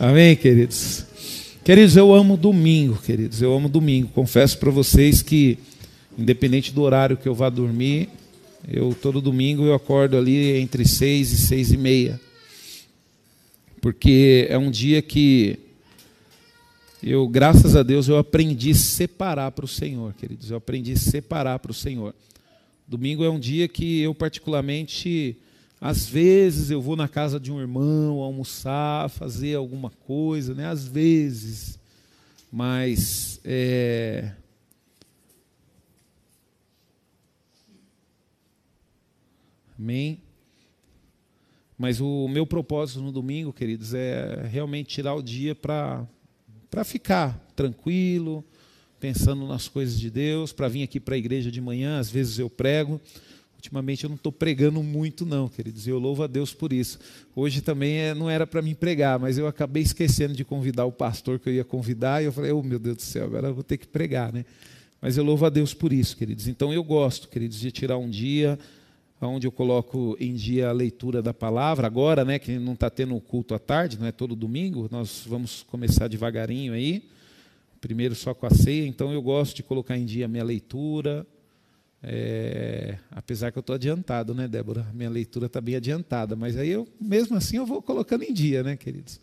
Amém, queridos? Queridos, eu amo domingo, queridos, eu amo domingo. Confesso para vocês que, independente do horário que eu vá dormir, eu todo domingo eu acordo ali entre seis e seis e meia, porque é um dia que eu, graças a Deus, eu aprendi a separar para o Senhor, queridos. Eu aprendi a separar para o Senhor. Domingo é um dia que eu particularmente às vezes eu vou na casa de um irmão almoçar, fazer alguma coisa, né? Às vezes, mas é... Amém. Mas o meu propósito no domingo, queridos, é realmente tirar o dia para para ficar tranquilo, pensando nas coisas de Deus, para vir aqui para a igreja de manhã, às vezes eu prego. Ultimamente eu não estou pregando muito, não, queridos, e eu louvo a Deus por isso. Hoje também é, não era para mim pregar, mas eu acabei esquecendo de convidar o pastor que eu ia convidar, e eu falei, oh meu Deus do céu, agora eu vou ter que pregar, né? Mas eu louvo a Deus por isso, queridos. Então eu gosto, queridos, de tirar um dia onde eu coloco em dia a leitura da palavra. Agora, né, que não está tendo o culto à tarde, não é todo domingo, nós vamos começar devagarinho aí. Primeiro só com a ceia, então eu gosto de colocar em dia a minha leitura, é, apesar que eu estou adiantado, né, Débora? Minha leitura está bem adiantada, mas aí eu, mesmo assim, eu vou colocando em dia, né, queridos?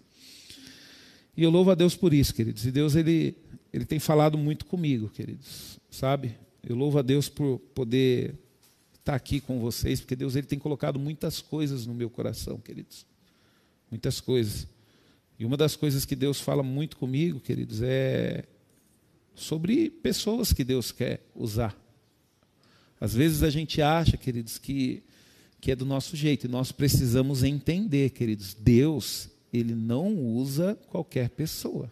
E eu louvo a Deus por isso, queridos. E Deus, ele, ele tem falado muito comigo, queridos, sabe? Eu louvo a Deus por poder estar aqui com vocês, porque Deus, ele tem colocado muitas coisas no meu coração, queridos. Muitas coisas. E uma das coisas que Deus fala muito comigo, queridos, é sobre pessoas que Deus quer usar às vezes a gente acha, queridos, que, que é do nosso jeito, e nós precisamos entender, queridos, Deus, ele não usa qualquer pessoa.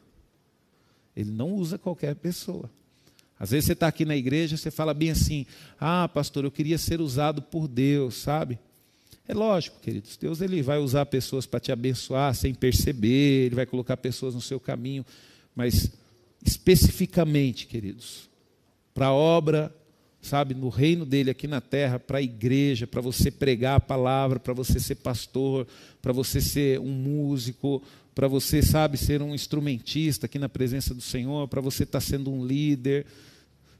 Ele não usa qualquer pessoa. Às vezes você está aqui na igreja, você fala bem assim: ah, pastor, eu queria ser usado por Deus, sabe? É lógico, queridos, Deus ele vai usar pessoas para te abençoar sem perceber, ele vai colocar pessoas no seu caminho, mas especificamente, queridos, para a obra sabe, no reino dele aqui na terra, para a igreja, para você pregar a palavra, para você ser pastor, para você ser um músico, para você, sabe, ser um instrumentista aqui na presença do Senhor, para você estar tá sendo um líder,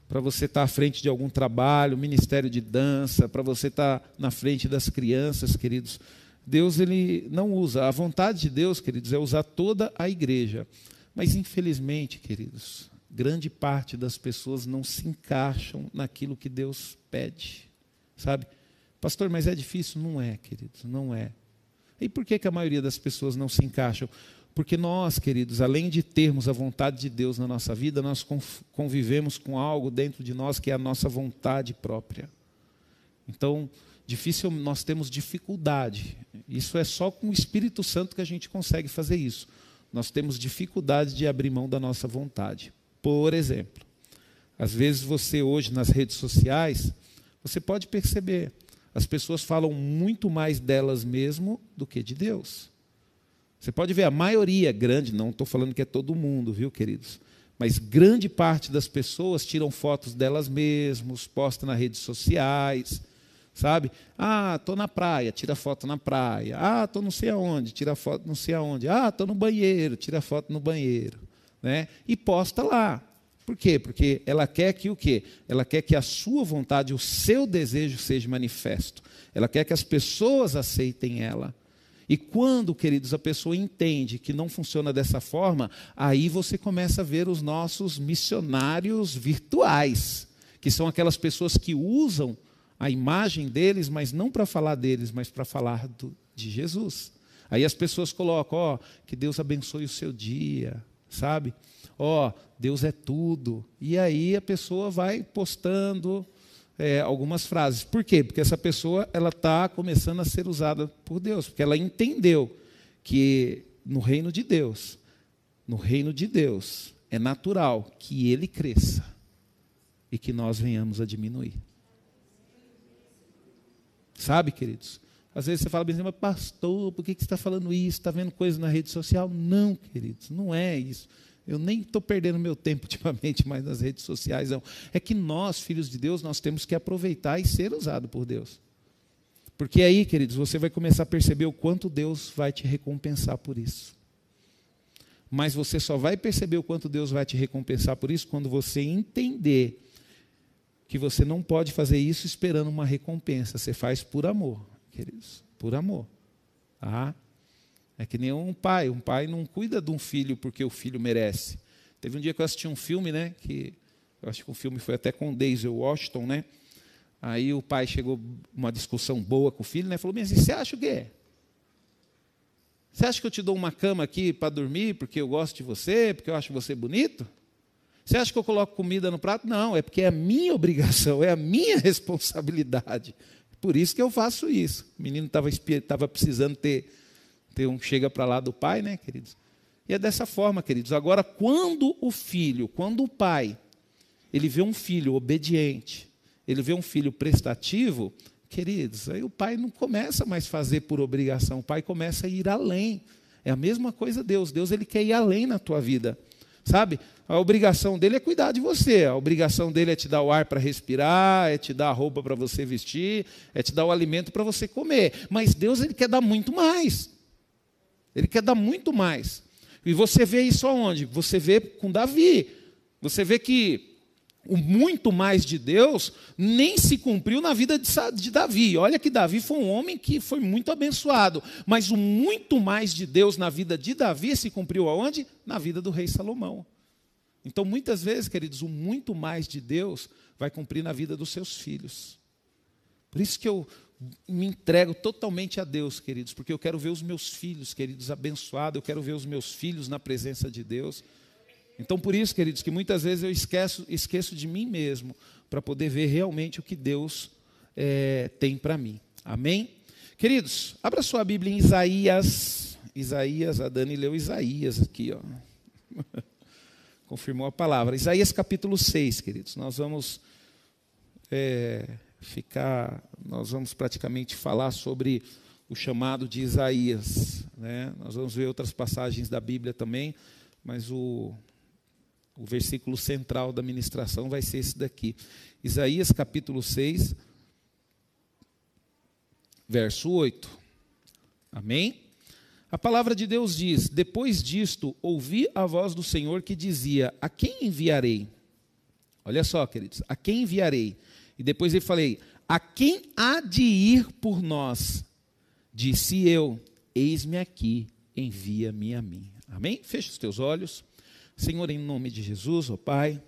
para você estar tá à frente de algum trabalho, ministério de dança, para você estar tá na frente das crianças, queridos. Deus ele não usa. A vontade de Deus, queridos, é usar toda a igreja. Mas infelizmente, queridos, grande parte das pessoas não se encaixam naquilo que Deus pede. Sabe? Pastor, mas é difícil? Não é, queridos, não é. E por que, que a maioria das pessoas não se encaixam? Porque nós, queridos, além de termos a vontade de Deus na nossa vida, nós convivemos com algo dentro de nós que é a nossa vontade própria. Então, difícil, nós temos dificuldade. Isso é só com o Espírito Santo que a gente consegue fazer isso. Nós temos dificuldade de abrir mão da nossa vontade. Por exemplo, às vezes você hoje nas redes sociais, você pode perceber, as pessoas falam muito mais delas mesmo do que de Deus. Você pode ver a maioria grande, não estou falando que é todo mundo, viu, queridos? Mas grande parte das pessoas tiram fotos delas mesmas, postam nas redes sociais, sabe? Ah, estou na praia, tira foto na praia. Ah, estou não sei aonde, tira foto não sei aonde. Ah, estou no banheiro, tira foto no banheiro né? e posta lá. Por quê? Porque ela quer que o quê? Ela quer que a sua vontade, o seu desejo seja manifesto. Ela quer que as pessoas aceitem ela. E quando, queridos, a pessoa entende que não funciona dessa forma, aí você começa a ver os nossos missionários virtuais, que são aquelas pessoas que usam a imagem deles, mas não para falar deles, mas para falar do, de Jesus. Aí as pessoas colocam, ó, que Deus abençoe o seu dia, sabe? Ó, oh, Deus é tudo. E aí a pessoa vai postando é, algumas frases. Por quê? Porque essa pessoa ela está começando a ser usada por Deus, porque ela entendeu que no reino de Deus, no reino de Deus, é natural que ele cresça e que nós venhamos a diminuir. Sabe, queridos? Às vezes você fala bem assim, mas pastor, por que você está falando isso? Está vendo coisa na rede social? Não, queridos, não é isso. Eu nem estou perdendo meu tempo ultimamente mais nas redes sociais, não. É que nós, filhos de Deus, nós temos que aproveitar e ser usado por Deus. Porque aí, queridos, você vai começar a perceber o quanto Deus vai te recompensar por isso. mas você só vai perceber o quanto Deus vai te recompensar por isso quando você entender que você não pode fazer isso esperando uma recompensa. Você faz por amor, queridos, por amor. Tá? É que nem um pai. Um pai não cuida de um filho porque o filho merece. Teve um dia que eu assisti um filme, né? Que eu acho que o filme foi até com Denzel Washington, né? Aí o pai chegou uma discussão boa com o filho, né? Falou: "Mas você acha o quê? Você acha que eu te dou uma cama aqui para dormir porque eu gosto de você, porque eu acho você bonito? Você acha que eu coloco comida no prato? Não, é porque é a minha obrigação, é a minha responsabilidade. Por isso que eu faço isso. O menino estava precisando ter, ter um chega para lá do pai, né, queridos? E é dessa forma, queridos. Agora, quando o filho, quando o pai, ele vê um filho obediente, ele vê um filho prestativo, queridos, aí o pai não começa mais a fazer por obrigação, o pai começa a ir além. É a mesma coisa Deus. Deus ele quer ir além na tua vida. Sabe? A obrigação dele é cuidar de você. A obrigação dele é te dar o ar para respirar, é te dar a roupa para você vestir, é te dar o alimento para você comer. Mas Deus ele quer dar muito mais. Ele quer dar muito mais. E você vê isso aonde? Você vê com Davi. Você vê que o muito mais de Deus nem se cumpriu na vida de Davi. Olha que Davi foi um homem que foi muito abençoado, mas o muito mais de Deus na vida de Davi se cumpriu aonde? Na vida do rei Salomão. Então, muitas vezes, queridos, o muito mais de Deus vai cumprir na vida dos seus filhos. Por isso que eu me entrego totalmente a Deus, queridos, porque eu quero ver os meus filhos, queridos, abençoados, eu quero ver os meus filhos na presença de Deus. Então, por isso, queridos, que muitas vezes eu esqueço, esqueço de mim mesmo para poder ver realmente o que Deus é, tem para mim. Amém? Queridos, abra sua Bíblia em Isaías. Isaías, a Dani leu Isaías aqui, ó. Confirmou a palavra. Isaías capítulo 6, queridos. Nós vamos é, ficar, nós vamos praticamente falar sobre o chamado de Isaías. Né? Nós vamos ver outras passagens da Bíblia também, mas o, o versículo central da ministração vai ser esse daqui. Isaías capítulo 6, verso 8. Amém? A palavra de Deus diz: Depois disto, ouvi a voz do Senhor que dizia: A quem enviarei? Olha só, queridos, a quem enviarei? E depois ele falei: A quem há de ir por nós? Disse eu: Eis-me aqui, envia-me a mim. Amém? Fecha os teus olhos. Senhor, em nome de Jesus, ó Pai,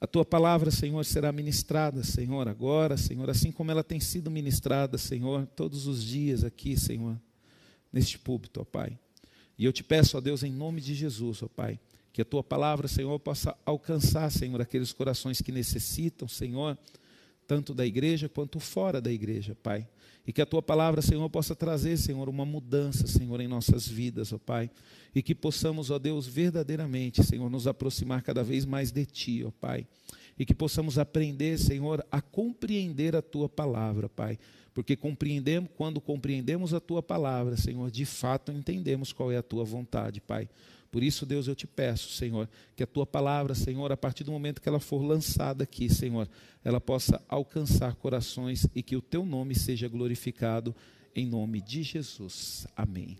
a tua palavra, Senhor, será ministrada, Senhor, agora, Senhor, assim como ela tem sido ministrada, Senhor, todos os dias aqui, Senhor, neste púlpito, ó Pai. E eu te peço, ó Deus, em nome de Jesus, ó Pai, que a tua palavra, Senhor, possa alcançar, Senhor, aqueles corações que necessitam, Senhor, tanto da igreja quanto fora da igreja, Pai. E que a tua palavra, Senhor, possa trazer, Senhor, uma mudança, Senhor, em nossas vidas, ó Pai. E que possamos, ó Deus, verdadeiramente, Senhor, nos aproximar cada vez mais de Ti, ó Pai. E que possamos aprender, Senhor, a compreender a tua palavra, Pai. Porque compreendemos, quando compreendemos a tua palavra, Senhor, de fato entendemos qual é a tua vontade, Pai. Por isso, Deus, eu te peço, Senhor, que a tua palavra, Senhor, a partir do momento que ela for lançada aqui, Senhor, ela possa alcançar corações e que o teu nome seja glorificado em nome de Jesus. Amém.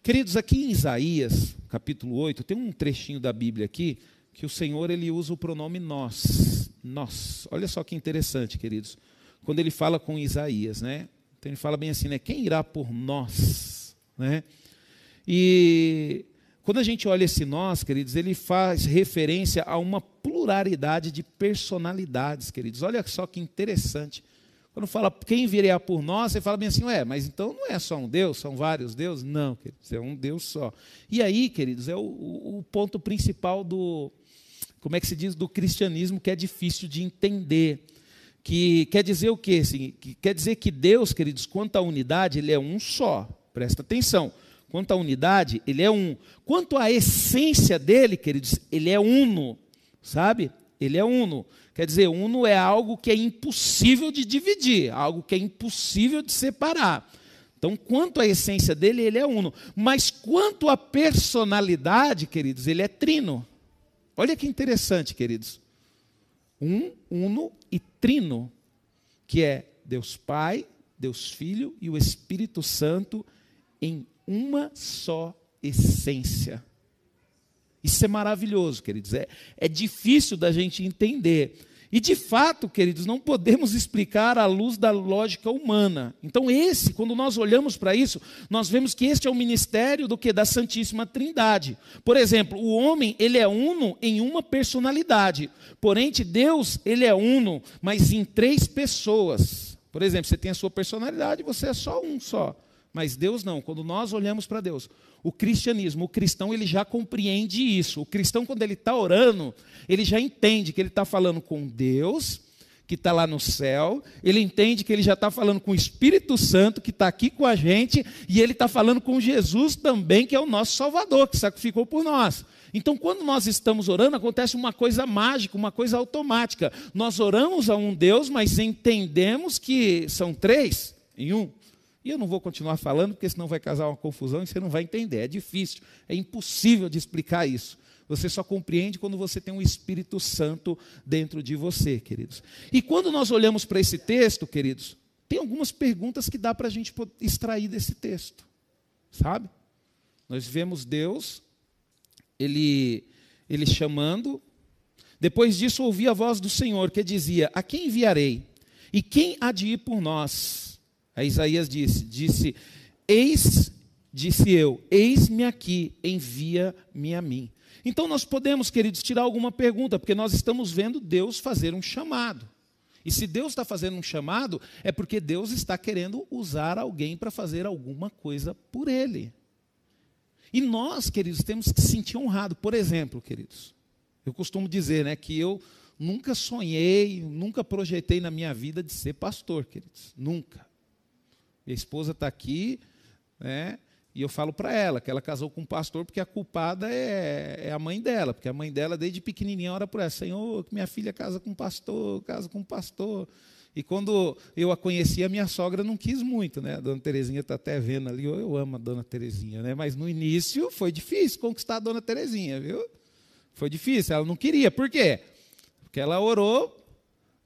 Queridos, aqui em Isaías, capítulo 8, tem um trechinho da Bíblia aqui que o Senhor ele usa o pronome nós. Nós. Olha só que interessante, queridos. Quando ele fala com Isaías, né? Então ele fala bem assim, né? Quem irá por nós, né? E quando a gente olha esse nós, queridos, ele faz referência a uma pluralidade de personalidades, queridos. Olha só que interessante. Quando fala quem virá por nós, você fala bem assim, ué, mas então não é só um Deus, são vários deuses? Não, queridos, é um Deus só. E aí, queridos, é o, o ponto principal do, como é que se diz, do cristianismo que é difícil de entender. Que quer dizer o quê? Assim, que quer dizer que Deus, queridos, quanto à unidade, ele é um só. Presta atenção. Quanto à unidade, ele é um. Quanto à essência dele, queridos, ele é uno, sabe? Ele é uno. Quer dizer, uno é algo que é impossível de dividir, algo que é impossível de separar. Então, quanto à essência dele, ele é uno. Mas quanto à personalidade, queridos, ele é trino. Olha que interessante, queridos. Um, uno e trino, que é Deus Pai, Deus Filho e o Espírito Santo em uma só essência. Isso é maravilhoso, queridos. É, é difícil da gente entender. E de fato, queridos, não podemos explicar à luz da lógica humana. Então, esse, quando nós olhamos para isso, nós vemos que este é o ministério do que da Santíssima Trindade. Por exemplo, o homem, ele é uno em uma personalidade. Porém, Deus, ele é uno, mas em três pessoas. Por exemplo, você tem a sua personalidade, você é só um só. Mas Deus não. Quando nós olhamos para Deus, o cristianismo, o cristão, ele já compreende isso. O cristão, quando ele está orando, ele já entende que ele está falando com Deus, que está lá no céu, ele entende que ele já está falando com o Espírito Santo, que está aqui com a gente, e ele está falando com Jesus também, que é o nosso Salvador, que sacrificou por nós. Então, quando nós estamos orando, acontece uma coisa mágica, uma coisa automática. Nós oramos a um Deus, mas entendemos que são três em um. E eu não vou continuar falando, porque senão vai causar uma confusão e você não vai entender. É difícil, é impossível de explicar isso. Você só compreende quando você tem um Espírito Santo dentro de você, queridos. E quando nós olhamos para esse texto, queridos, tem algumas perguntas que dá para a gente extrair desse texto, sabe? Nós vemos Deus, ele, ele chamando. Depois disso, ouvi a voz do Senhor que dizia: A quem enviarei? E quem há de ir por nós? Aí Isaías disse: disse, eis, disse eu, eis-me aqui, envia-me a mim. Então nós podemos, queridos, tirar alguma pergunta, porque nós estamos vendo Deus fazer um chamado. E se Deus está fazendo um chamado, é porque Deus está querendo usar alguém para fazer alguma coisa por Ele. E nós, queridos, temos que se sentir honrados. Por exemplo, queridos, eu costumo dizer né, que eu nunca sonhei, nunca projetei na minha vida de ser pastor, queridos. Nunca. Minha esposa está aqui, né? E eu falo para ela que ela casou com um pastor porque a culpada é, é, a mãe dela, porque a mãe dela, desde pequenininha, ora por ela: Senhor, que minha filha casa com um pastor, casa com um pastor. E quando eu a conheci, a minha sogra não quis muito, né? A dona Terezinha está até vendo ali, eu amo a dona Terezinha, né? Mas no início foi difícil conquistar a dona Terezinha, viu? Foi difícil, ela não queria. Por quê? Porque ela orou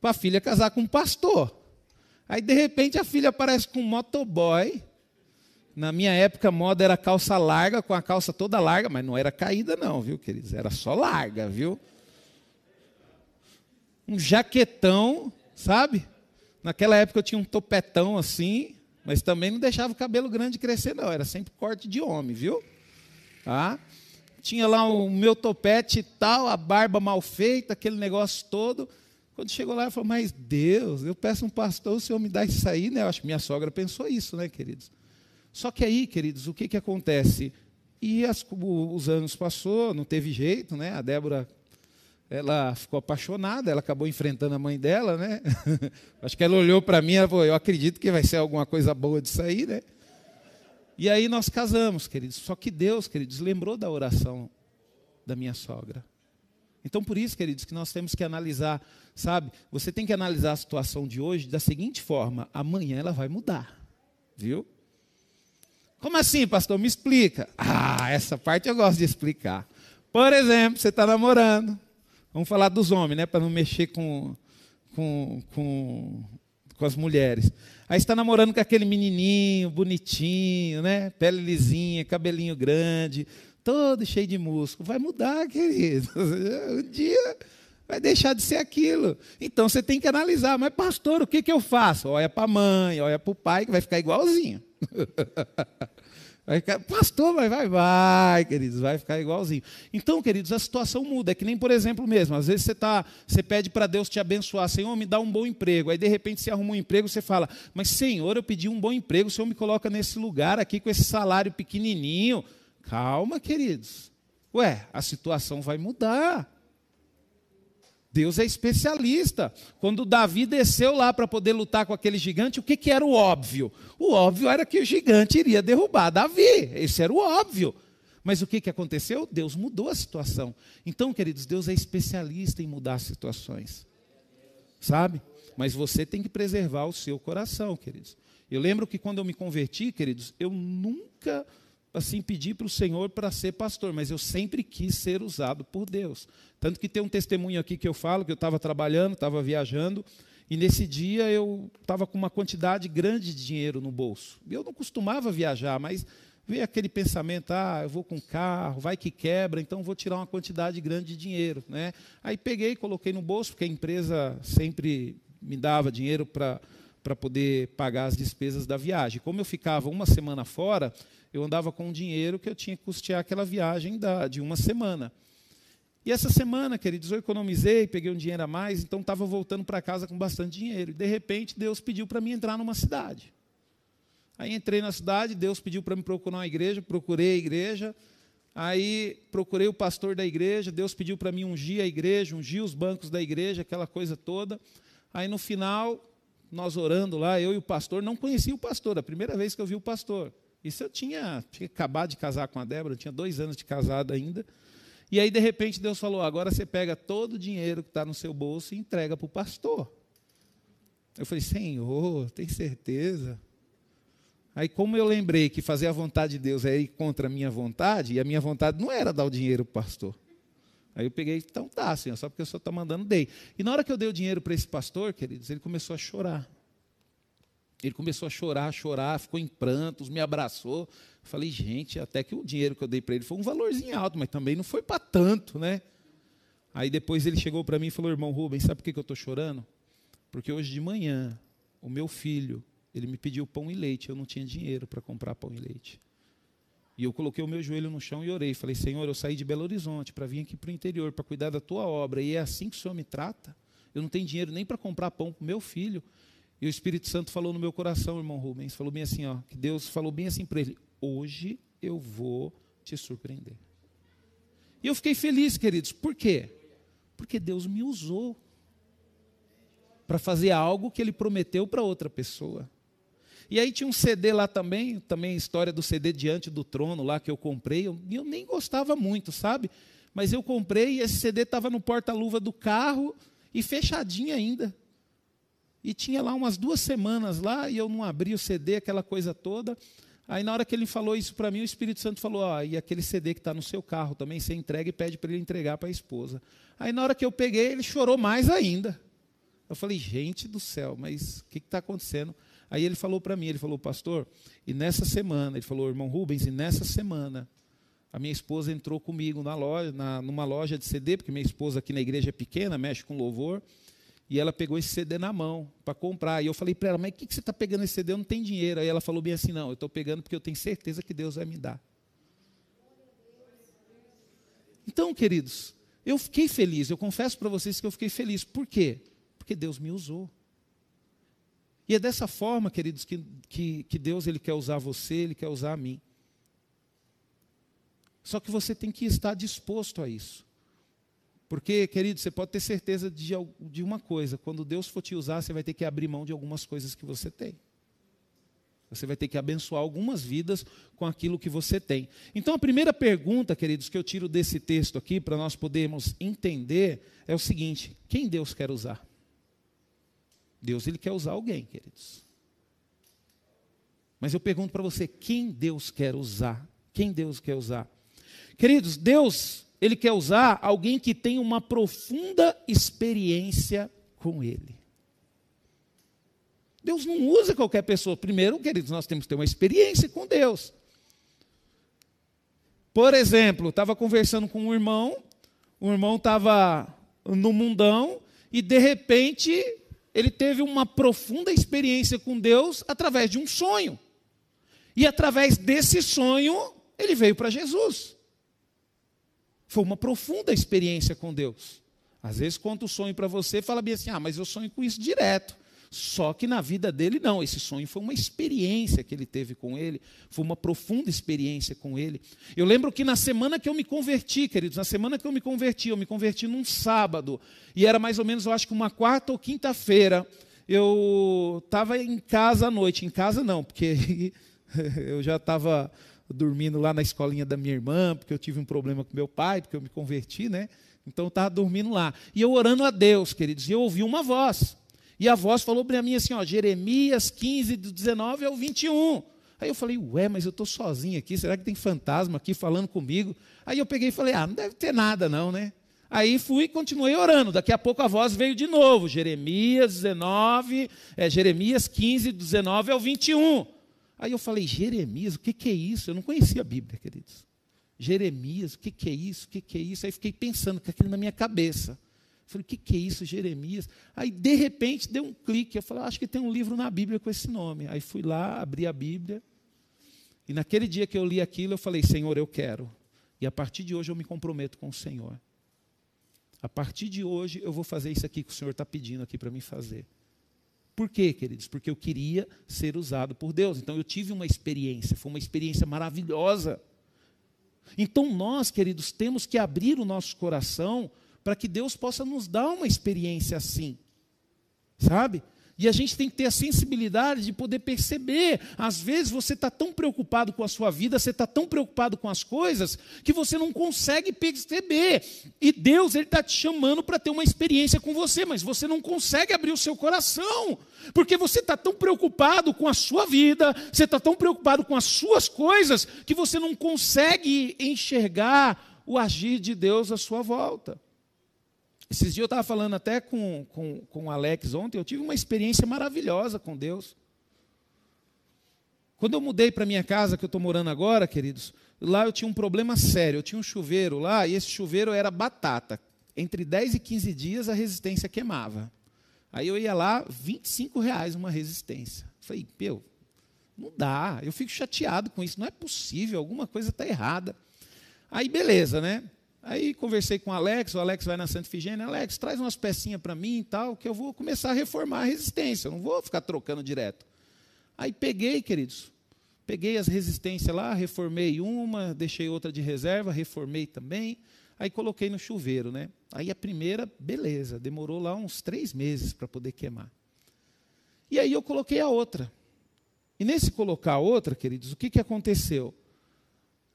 para a filha casar com um pastor. Aí, de repente, a filha aparece com um motoboy. Na minha época, a moda era calça larga, com a calça toda larga, mas não era caída, não, viu, queridos? Era só larga, viu? Um jaquetão, sabe? Naquela época eu tinha um topetão assim, mas também não deixava o cabelo grande crescer, não. Era sempre corte de homem, viu? Tá? Tinha lá o meu topete e tal, a barba mal feita, aquele negócio todo. Quando chegou lá, falei, mas Deus, eu peço um pastor, o Senhor me dá isso aí, né? Eu acho que minha sogra pensou isso, né, queridos? Só que aí, queridos, o que, que acontece? E as, os anos passou, não teve jeito, né? A Débora, ela ficou apaixonada, ela acabou enfrentando a mãe dela, né? acho que ela olhou para mim e falou, eu acredito que vai ser alguma coisa boa disso aí, né? E aí nós casamos, queridos. Só que Deus, queridos, lembrou da oração da minha sogra. Então, por isso, queridos, que nós temos que analisar, sabe? Você tem que analisar a situação de hoje da seguinte forma: amanhã ela vai mudar, viu? Como assim, pastor? Me explica. Ah, essa parte eu gosto de explicar. Por exemplo, você está namorando. Vamos falar dos homens, né? Para não mexer com, com, com, com as mulheres. Aí está namorando com aquele menininho bonitinho, né? Pele lisinha, cabelinho grande todo cheio de músculo. Vai mudar, querido. Um dia vai deixar de ser aquilo. Então você tem que analisar, mas pastor, o que, que eu faço? Olha para a mãe, olha para o pai, que vai ficar igualzinho. Vai ficar, pastor, vai, vai, vai, queridos, vai ficar igualzinho. Então, queridos, a situação muda. É que nem, por exemplo, mesmo, às vezes você, tá, você pede para Deus te abençoar, Senhor, me dá um bom emprego. Aí, de repente, você arruma um emprego, você fala, mas Senhor, eu pedi um bom emprego, o Senhor me coloca nesse lugar aqui com esse salário pequenininho. Calma, queridos. Ué, a situação vai mudar. Deus é especialista. Quando Davi desceu lá para poder lutar com aquele gigante, o que, que era o óbvio? O óbvio era que o gigante iria derrubar Davi. Esse era o óbvio. Mas o que, que aconteceu? Deus mudou a situação. Então, queridos, Deus é especialista em mudar situações. Sabe? Mas você tem que preservar o seu coração, queridos. Eu lembro que quando eu me converti, queridos, eu nunca assim pedir para o Senhor para ser pastor, mas eu sempre quis ser usado por Deus. Tanto que tem um testemunho aqui que eu falo que eu estava trabalhando, estava viajando, e nesse dia eu estava com uma quantidade grande de dinheiro no bolso. Eu não costumava viajar, mas veio aquele pensamento, ah, eu vou com carro, vai que quebra, então vou tirar uma quantidade grande de dinheiro. Né? Aí peguei, coloquei no bolso, porque a empresa sempre me dava dinheiro para para poder pagar as despesas da viagem. Como eu ficava uma semana fora, eu andava com o dinheiro que eu tinha que custear aquela viagem da, de uma semana. E essa semana, queridos, eu economizei, peguei um dinheiro a mais, então estava voltando para casa com bastante dinheiro. E, de repente, Deus pediu para mim entrar numa cidade. Aí entrei na cidade, Deus pediu para me procurar uma igreja, procurei a igreja. Aí procurei o pastor da igreja, Deus pediu para mim ungir a igreja, ungir os bancos da igreja, aquela coisa toda. Aí no final, nós orando lá, eu e o pastor, não conhecia o pastor, a primeira vez que eu vi o pastor. Isso eu tinha, tinha acabado de casar com a Débora, tinha dois anos de casado ainda. E aí, de repente, Deus falou: agora você pega todo o dinheiro que está no seu bolso e entrega para o pastor. Eu falei: Senhor, tem certeza? Aí, como eu lembrei que fazer a vontade de Deus é ir contra a minha vontade, e a minha vontade não era dar o dinheiro para o pastor. Aí eu peguei, então tá, senhor, só porque o senhor está mandando, dei. E na hora que eu dei o dinheiro para esse pastor, queridos, ele começou a chorar. Ele começou a chorar, a chorar, ficou em prantos, me abraçou. Falei, gente, até que o dinheiro que eu dei para ele foi um valorzinho alto, mas também não foi para tanto, né? Aí depois ele chegou para mim e falou, irmão Rubens, sabe por que eu estou chorando? Porque hoje de manhã, o meu filho, ele me pediu pão e leite, eu não tinha dinheiro para comprar pão e leite. E eu coloquei o meu joelho no chão e orei. Falei, Senhor, eu saí de Belo Horizonte para vir aqui para o interior, para cuidar da tua obra. E é assim que o Senhor me trata? Eu não tenho dinheiro nem para comprar pão para o meu filho. E o Espírito Santo falou no meu coração, irmão Rubens, falou bem assim, ó, que Deus falou bem assim para ele: hoje eu vou te surpreender. E eu fiquei feliz, queridos. Por quê? Porque Deus me usou para fazer algo que Ele prometeu para outra pessoa. E aí tinha um CD lá também, também a história do CD Diante do Trono lá que eu comprei. Eu, eu nem gostava muito, sabe? Mas eu comprei e esse CD estava no porta-luva do carro e fechadinho ainda. E tinha lá umas duas semanas lá e eu não abri o CD, aquela coisa toda. Aí na hora que ele falou isso para mim, o Espírito Santo falou: ah, e aquele CD que está no seu carro também, você entrega e pede para ele entregar para a esposa. Aí na hora que eu peguei, ele chorou mais ainda. Eu falei: gente do céu, mas o que está acontecendo? Aí ele falou para mim, ele falou, pastor, e nessa semana, ele falou, irmão Rubens, e nessa semana, a minha esposa entrou comigo na loja, na, numa loja de CD, porque minha esposa aqui na igreja é pequena, mexe com louvor, e ela pegou esse CD na mão para comprar. E eu falei para ela, mas o que, que você está pegando esse CD? Eu não tenho dinheiro. Aí ela falou bem assim, não, eu estou pegando porque eu tenho certeza que Deus vai me dar. Então, queridos, eu fiquei feliz, eu confesso para vocês que eu fiquei feliz. Por quê? Porque Deus me usou. E é dessa forma, queridos, que, que, que Deus ele quer usar você, Ele quer usar a mim. Só que você tem que estar disposto a isso. Porque, querido, você pode ter certeza de, de uma coisa: quando Deus for te usar, você vai ter que abrir mão de algumas coisas que você tem. Você vai ter que abençoar algumas vidas com aquilo que você tem. Então, a primeira pergunta, queridos, que eu tiro desse texto aqui, para nós podermos entender, é o seguinte: quem Deus quer usar? Deus ele quer usar alguém, queridos. Mas eu pergunto para você, quem Deus quer usar? Quem Deus quer usar? Queridos, Deus, ele quer usar alguém que tem uma profunda experiência com ele. Deus não usa qualquer pessoa. Primeiro, queridos, nós temos que ter uma experiência com Deus. Por exemplo, estava conversando com um irmão, o irmão estava no mundão e de repente ele teve uma profunda experiência com Deus através de um sonho. E através desse sonho, ele veio para Jesus. Foi uma profunda experiência com Deus. Às vezes conta o sonho para você e fala bem assim: ah, mas eu sonho com isso direto. Só que na vida dele, não. Esse sonho foi uma experiência que ele teve com ele, foi uma profunda experiência com ele. Eu lembro que na semana que eu me converti, queridos, na semana que eu me converti, eu me converti num sábado, e era mais ou menos, eu acho que uma quarta ou quinta-feira. Eu estava em casa à noite, em casa não, porque eu já estava dormindo lá na escolinha da minha irmã, porque eu tive um problema com meu pai, porque eu me converti, né? Então eu estava dormindo lá. E eu orando a Deus, queridos, e eu ouvi uma voz. E a voz falou para mim assim, ó, Jeremias 15, do 19 ao 21. Aí eu falei, ué, mas eu estou sozinho aqui, será que tem fantasma aqui falando comigo? Aí eu peguei e falei, ah, não deve ter nada não, né? Aí fui e continuei orando. Daqui a pouco a voz veio de novo, Jeremias 19, é, Jeremias 15, 19 ao 21. Aí eu falei, Jeremias, o que, que é isso? Eu não conhecia a Bíblia, queridos. Jeremias, o que, que é isso? O que, que é isso? Aí fiquei pensando com aquilo na minha cabeça. Falei, o que, que é isso, Jeremias? Aí, de repente, deu um clique. Eu falei, acho que tem um livro na Bíblia com esse nome. Aí fui lá, abri a Bíblia. E naquele dia que eu li aquilo, eu falei, Senhor, eu quero. E a partir de hoje eu me comprometo com o Senhor. A partir de hoje eu vou fazer isso aqui que o Senhor está pedindo aqui para mim fazer. Por quê, queridos? Porque eu queria ser usado por Deus. Então eu tive uma experiência, foi uma experiência maravilhosa. Então nós, queridos, temos que abrir o nosso coração para que Deus possa nos dar uma experiência assim. Sabe? E a gente tem que ter a sensibilidade de poder perceber. Às vezes você está tão preocupado com a sua vida, você está tão preocupado com as coisas, que você não consegue perceber. E Deus ele está te chamando para ter uma experiência com você, mas você não consegue abrir o seu coração, porque você está tão preocupado com a sua vida, você está tão preocupado com as suas coisas, que você não consegue enxergar o agir de Deus à sua volta. Esses dias eu estava falando até com, com, com o Alex ontem, eu tive uma experiência maravilhosa com Deus. Quando eu mudei para minha casa, que eu estou morando agora, queridos, lá eu tinha um problema sério. Eu tinha um chuveiro lá, e esse chuveiro era batata. Entre 10 e 15 dias a resistência queimava. Aí eu ia lá, 25 reais uma resistência. Falei, meu, não dá, eu fico chateado com isso, não é possível, alguma coisa está errada. Aí beleza, né? Aí conversei com o Alex, o Alex vai na Santa Figênia, Alex, traz umas pecinhas para mim e tal, que eu vou começar a reformar a resistência, eu não vou ficar trocando direto. Aí peguei, queridos, peguei as resistências lá, reformei uma, deixei outra de reserva, reformei também, aí coloquei no chuveiro, né? Aí a primeira, beleza, demorou lá uns três meses para poder queimar. E aí eu coloquei a outra. E nesse colocar a outra, queridos, o que, que aconteceu?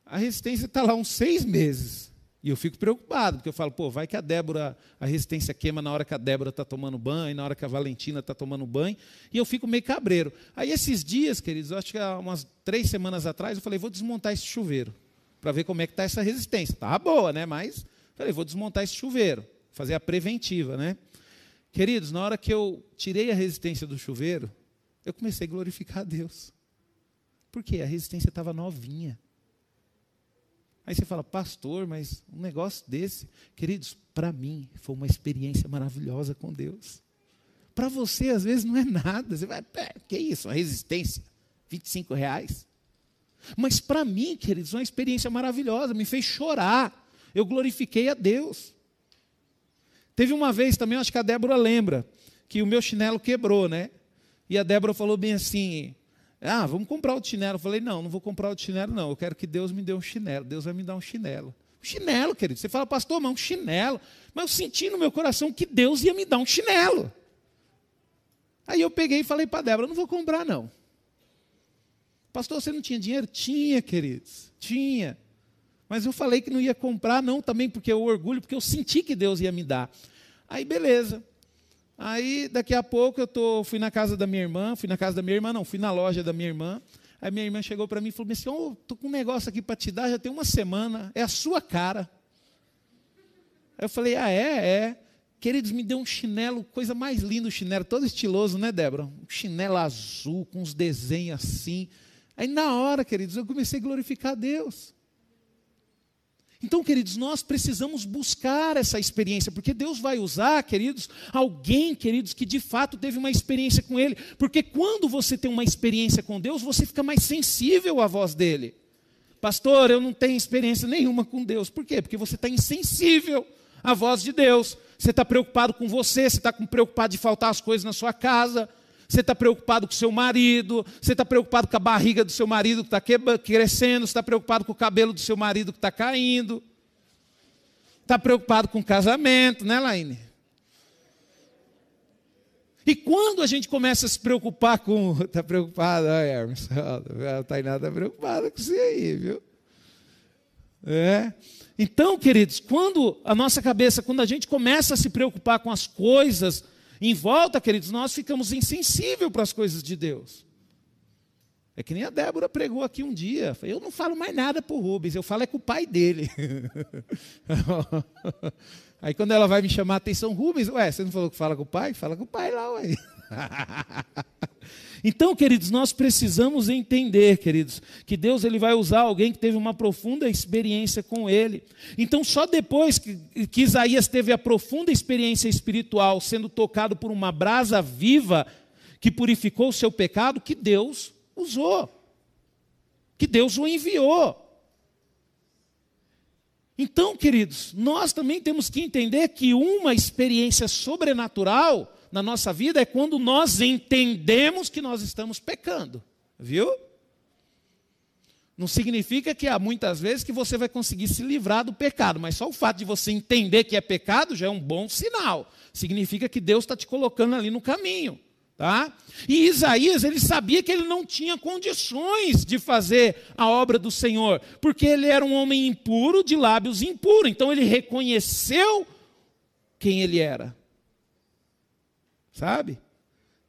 A resistência está lá uns seis meses. E eu fico preocupado, porque eu falo, pô, vai que a Débora, a resistência queima na hora que a Débora está tomando banho, na hora que a Valentina está tomando banho, e eu fico meio cabreiro. Aí esses dias, queridos, acho que há umas três semanas atrás, eu falei, vou desmontar esse chuveiro, para ver como é que está essa resistência. Estava boa, né? Mas, falei, vou desmontar esse chuveiro, fazer a preventiva, né? Queridos, na hora que eu tirei a resistência do chuveiro, eu comecei a glorificar a Deus. Por quê? A resistência estava novinha. Aí você fala, pastor, mas um negócio desse, queridos, para mim foi uma experiência maravilhosa com Deus. Para você, às vezes, não é nada. Você vai, que isso? Uma resistência? 25 reais? Mas para mim, queridos, uma experiência maravilhosa, me fez chorar. Eu glorifiquei a Deus. Teve uma vez também, acho que a Débora lembra, que o meu chinelo quebrou, né? E a Débora falou bem assim: ah, vamos comprar o chinelo. Eu falei, não, não vou comprar o chinelo, não. Eu quero que Deus me dê um chinelo. Deus vai me dar um chinelo. Um chinelo, querido. Você fala, pastor, mas um chinelo. Mas eu senti no meu coração que Deus ia me dar um chinelo. Aí eu peguei e falei para Débora, não vou comprar, não. Pastor, você não tinha dinheiro? Tinha, queridos. Tinha. Mas eu falei que não ia comprar, não, também porque eu orgulho, porque eu senti que Deus ia me dar. Aí, beleza. Aí, daqui a pouco, eu tô, fui na casa da minha irmã, fui na casa da minha irmã, não, fui na loja da minha irmã. Aí minha irmã chegou para mim e falou assim: oh, tô com um negócio aqui para te dar, já tem uma semana, é a sua cara. Aí eu falei: ah, é? É. Queridos, me deu um chinelo, coisa mais linda o chinelo, todo estiloso, né, Débora? Um chinelo azul, com uns desenhos assim. Aí na hora, queridos, eu comecei a glorificar a Deus. Então, queridos, nós precisamos buscar essa experiência, porque Deus vai usar, queridos, alguém, queridos, que de fato teve uma experiência com Ele. Porque quando você tem uma experiência com Deus, você fica mais sensível à voz dele. Pastor, eu não tenho experiência nenhuma com Deus. Por quê? Porque você está insensível à voz de Deus. Você está preocupado com você, você está preocupado de faltar as coisas na sua casa você está preocupado com o seu marido, você está preocupado com a barriga do seu marido que está crescendo, você está preocupado com o cabelo do seu marido que está caindo, está preocupado com o casamento, né, Laine? E quando a gente começa a se preocupar com. Está preocupado, Hermes, a Tainá está preocupada com você aí, viu? É. Então, queridos, quando a nossa cabeça, quando a gente começa a se preocupar com as coisas em volta, queridos, nós ficamos insensíveis para as coisas de Deus. É que nem a Débora pregou aqui um dia. Eu não falo mais nada para o Rubens, eu falo é com o pai dele. Aí quando ela vai me chamar a atenção, Rubens, ué, você não falou que fala com o pai? Fala com o pai lá, ué. Então, queridos, nós precisamos entender, queridos, que Deus ele vai usar alguém que teve uma profunda experiência com ele. Então, só depois que, que Isaías teve a profunda experiência espiritual, sendo tocado por uma brasa viva que purificou o seu pecado, que Deus usou, que Deus o enviou. Então, queridos, nós também temos que entender que uma experiência sobrenatural na nossa vida é quando nós entendemos que nós estamos pecando, viu? Não significa que há muitas vezes que você vai conseguir se livrar do pecado, mas só o fato de você entender que é pecado já é um bom sinal. Significa que Deus está te colocando ali no caminho. Tá? E Isaías, ele sabia que ele não tinha condições de fazer a obra do Senhor, porque ele era um homem impuro, de lábios impuros. Então ele reconheceu quem ele era. Sabe?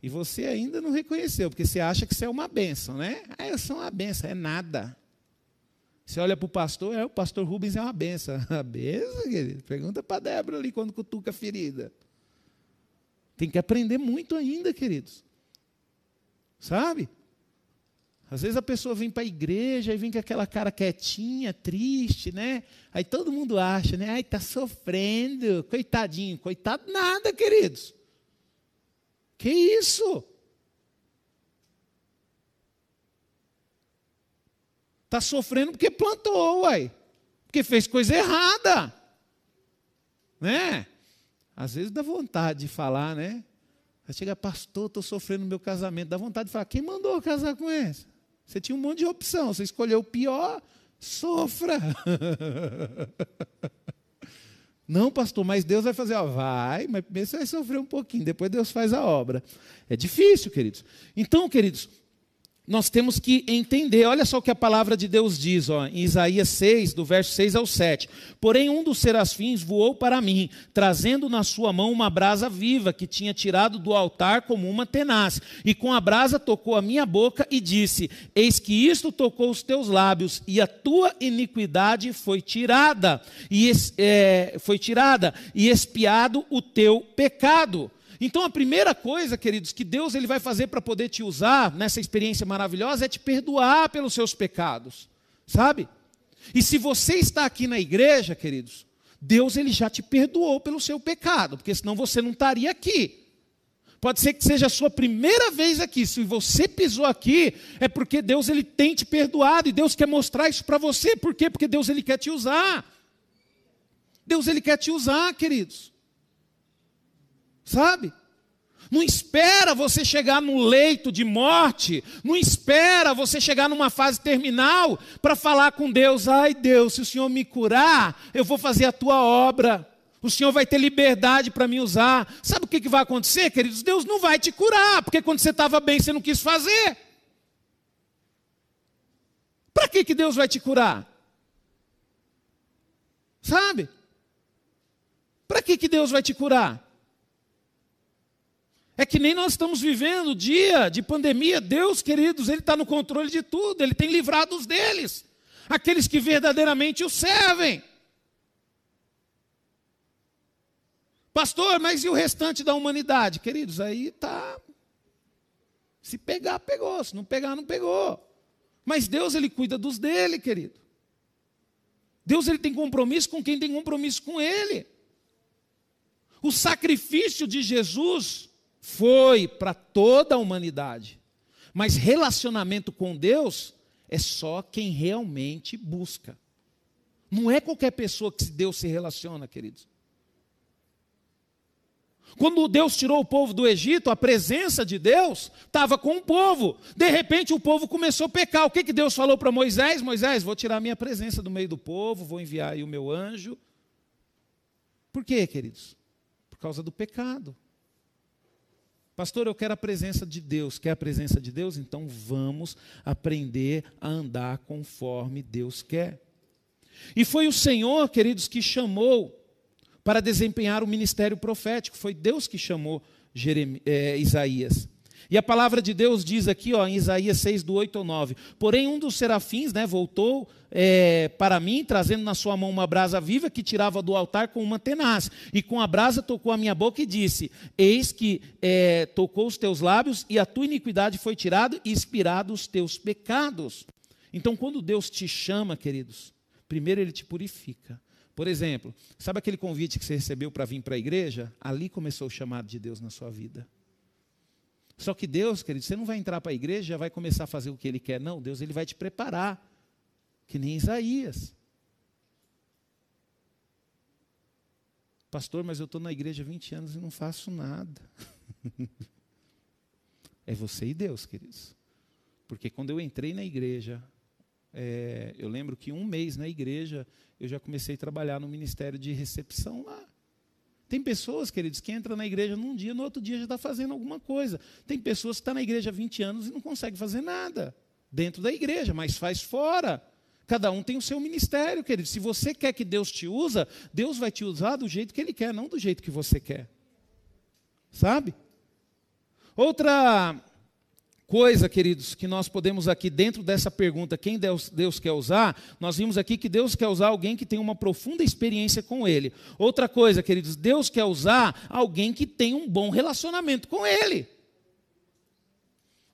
E você ainda não reconheceu, porque você acha que você é uma benção, né? Ah, eu sou uma benção, é nada. Você olha para o pastor, é, o pastor Rubens é uma benção. A benção, querido? Pergunta para a Débora ali quando cutuca a ferida. Tem que aprender muito ainda, queridos. Sabe? Às vezes a pessoa vem para a igreja e vem com aquela cara quietinha, triste, né? Aí todo mundo acha, né? Ai, está sofrendo, coitadinho. Coitado nada, queridos. Que isso? Está sofrendo porque plantou, uai. Porque fez coisa errada. Né? Às vezes dá vontade de falar, né? Aí chega, pastor, estou sofrendo no meu casamento. Dá vontade de falar, quem mandou casar com esse? Você tinha um monte de opção, você escolheu o pior, sofra. Não, pastor, mas Deus vai fazer, ó, vai, mas primeiro você vai sofrer um pouquinho, depois Deus faz a obra. É difícil, queridos. Então, queridos, nós temos que entender, olha só o que a palavra de Deus diz, ó, em Isaías 6, do verso 6 ao 7. Porém, um dos serafins voou para mim, trazendo na sua mão uma brasa viva que tinha tirado do altar como uma tenaz. E com a brasa tocou a minha boca e disse: Eis que isto tocou os teus lábios, e a tua iniquidade foi tirada, e é, foi tirada, e expiado o teu pecado. Então a primeira coisa, queridos, que Deus ele vai fazer para poder te usar nessa experiência maravilhosa é te perdoar pelos seus pecados, sabe? E se você está aqui na igreja, queridos, Deus ele já te perdoou pelo seu pecado, porque senão você não estaria aqui. Pode ser que seja a sua primeira vez aqui. Se você pisou aqui, é porque Deus ele tem te perdoado e Deus quer mostrar isso para você. Por quê? Porque Deus ele quer te usar. Deus ele quer te usar, queridos. Sabe? Não espera você chegar no leito de morte, não espera você chegar numa fase terminal para falar com Deus: ai Deus, se o Senhor me curar, eu vou fazer a tua obra. O Senhor vai ter liberdade para me usar. Sabe o que, que vai acontecer, queridos? Deus não vai te curar, porque quando você estava bem, você não quis fazer. Para que, que Deus vai te curar? Sabe? Para que, que Deus vai te curar? É que nem nós estamos vivendo dia de pandemia. Deus, queridos, Ele está no controle de tudo, Ele tem livrado os deles, aqueles que verdadeiramente o servem. Pastor, mas e o restante da humanidade? Queridos, aí está. Se pegar, pegou. Se não pegar, não pegou. Mas Deus, Ele cuida dos dele, querido. Deus, Ele tem compromisso com quem tem compromisso com Ele. O sacrifício de Jesus foi para toda a humanidade. Mas relacionamento com Deus é só quem realmente busca. Não é qualquer pessoa que Deus se relaciona, queridos. Quando Deus tirou o povo do Egito, a presença de Deus estava com o povo. De repente o povo começou a pecar. O que, que Deus falou para Moisés? Moisés, vou tirar a minha presença do meio do povo, vou enviar aí o meu anjo. Por quê, queridos? Por causa do pecado. Pastor, eu quero a presença de Deus. Quer a presença de Deus? Então vamos aprender a andar conforme Deus quer. E foi o Senhor, queridos, que chamou para desempenhar o ministério profético. Foi Deus que chamou Jeremias, é, Isaías. E a palavra de Deus diz aqui, ó, em Isaías 6, do 8 ao 9: Porém, um dos serafins né, voltou é, para mim, trazendo na sua mão uma brasa viva que tirava do altar com uma tenaz. E com a brasa tocou a minha boca e disse: Eis que é, tocou os teus lábios, e a tua iniquidade foi tirada, e expirado os teus pecados. Então, quando Deus te chama, queridos, primeiro ele te purifica. Por exemplo, sabe aquele convite que você recebeu para vir para a igreja? Ali começou o chamado de Deus na sua vida. Só que Deus, querido, você não vai entrar para a igreja e já vai começar a fazer o que Ele quer. Não, Deus ele vai te preparar. Que nem Isaías. Pastor, mas eu estou na igreja há 20 anos e não faço nada. é você e Deus, queridos. Porque quando eu entrei na igreja, é, eu lembro que um mês na igreja eu já comecei a trabalhar no ministério de recepção lá. Tem pessoas, queridos, que entram na igreja num dia, no outro dia já está fazendo alguma coisa. Tem pessoas que estão tá na igreja há 20 anos e não conseguem fazer nada dentro da igreja, mas faz fora. Cada um tem o seu ministério, querido. Se você quer que Deus te usa, Deus vai te usar do jeito que Ele quer, não do jeito que você quer. Sabe? Outra coisa, queridos, que nós podemos aqui, dentro dessa pergunta, quem Deus, Deus quer usar, nós vimos aqui que Deus quer usar alguém que tem uma profunda experiência com Ele. Outra coisa, queridos, Deus quer usar alguém que tem um bom relacionamento com Ele.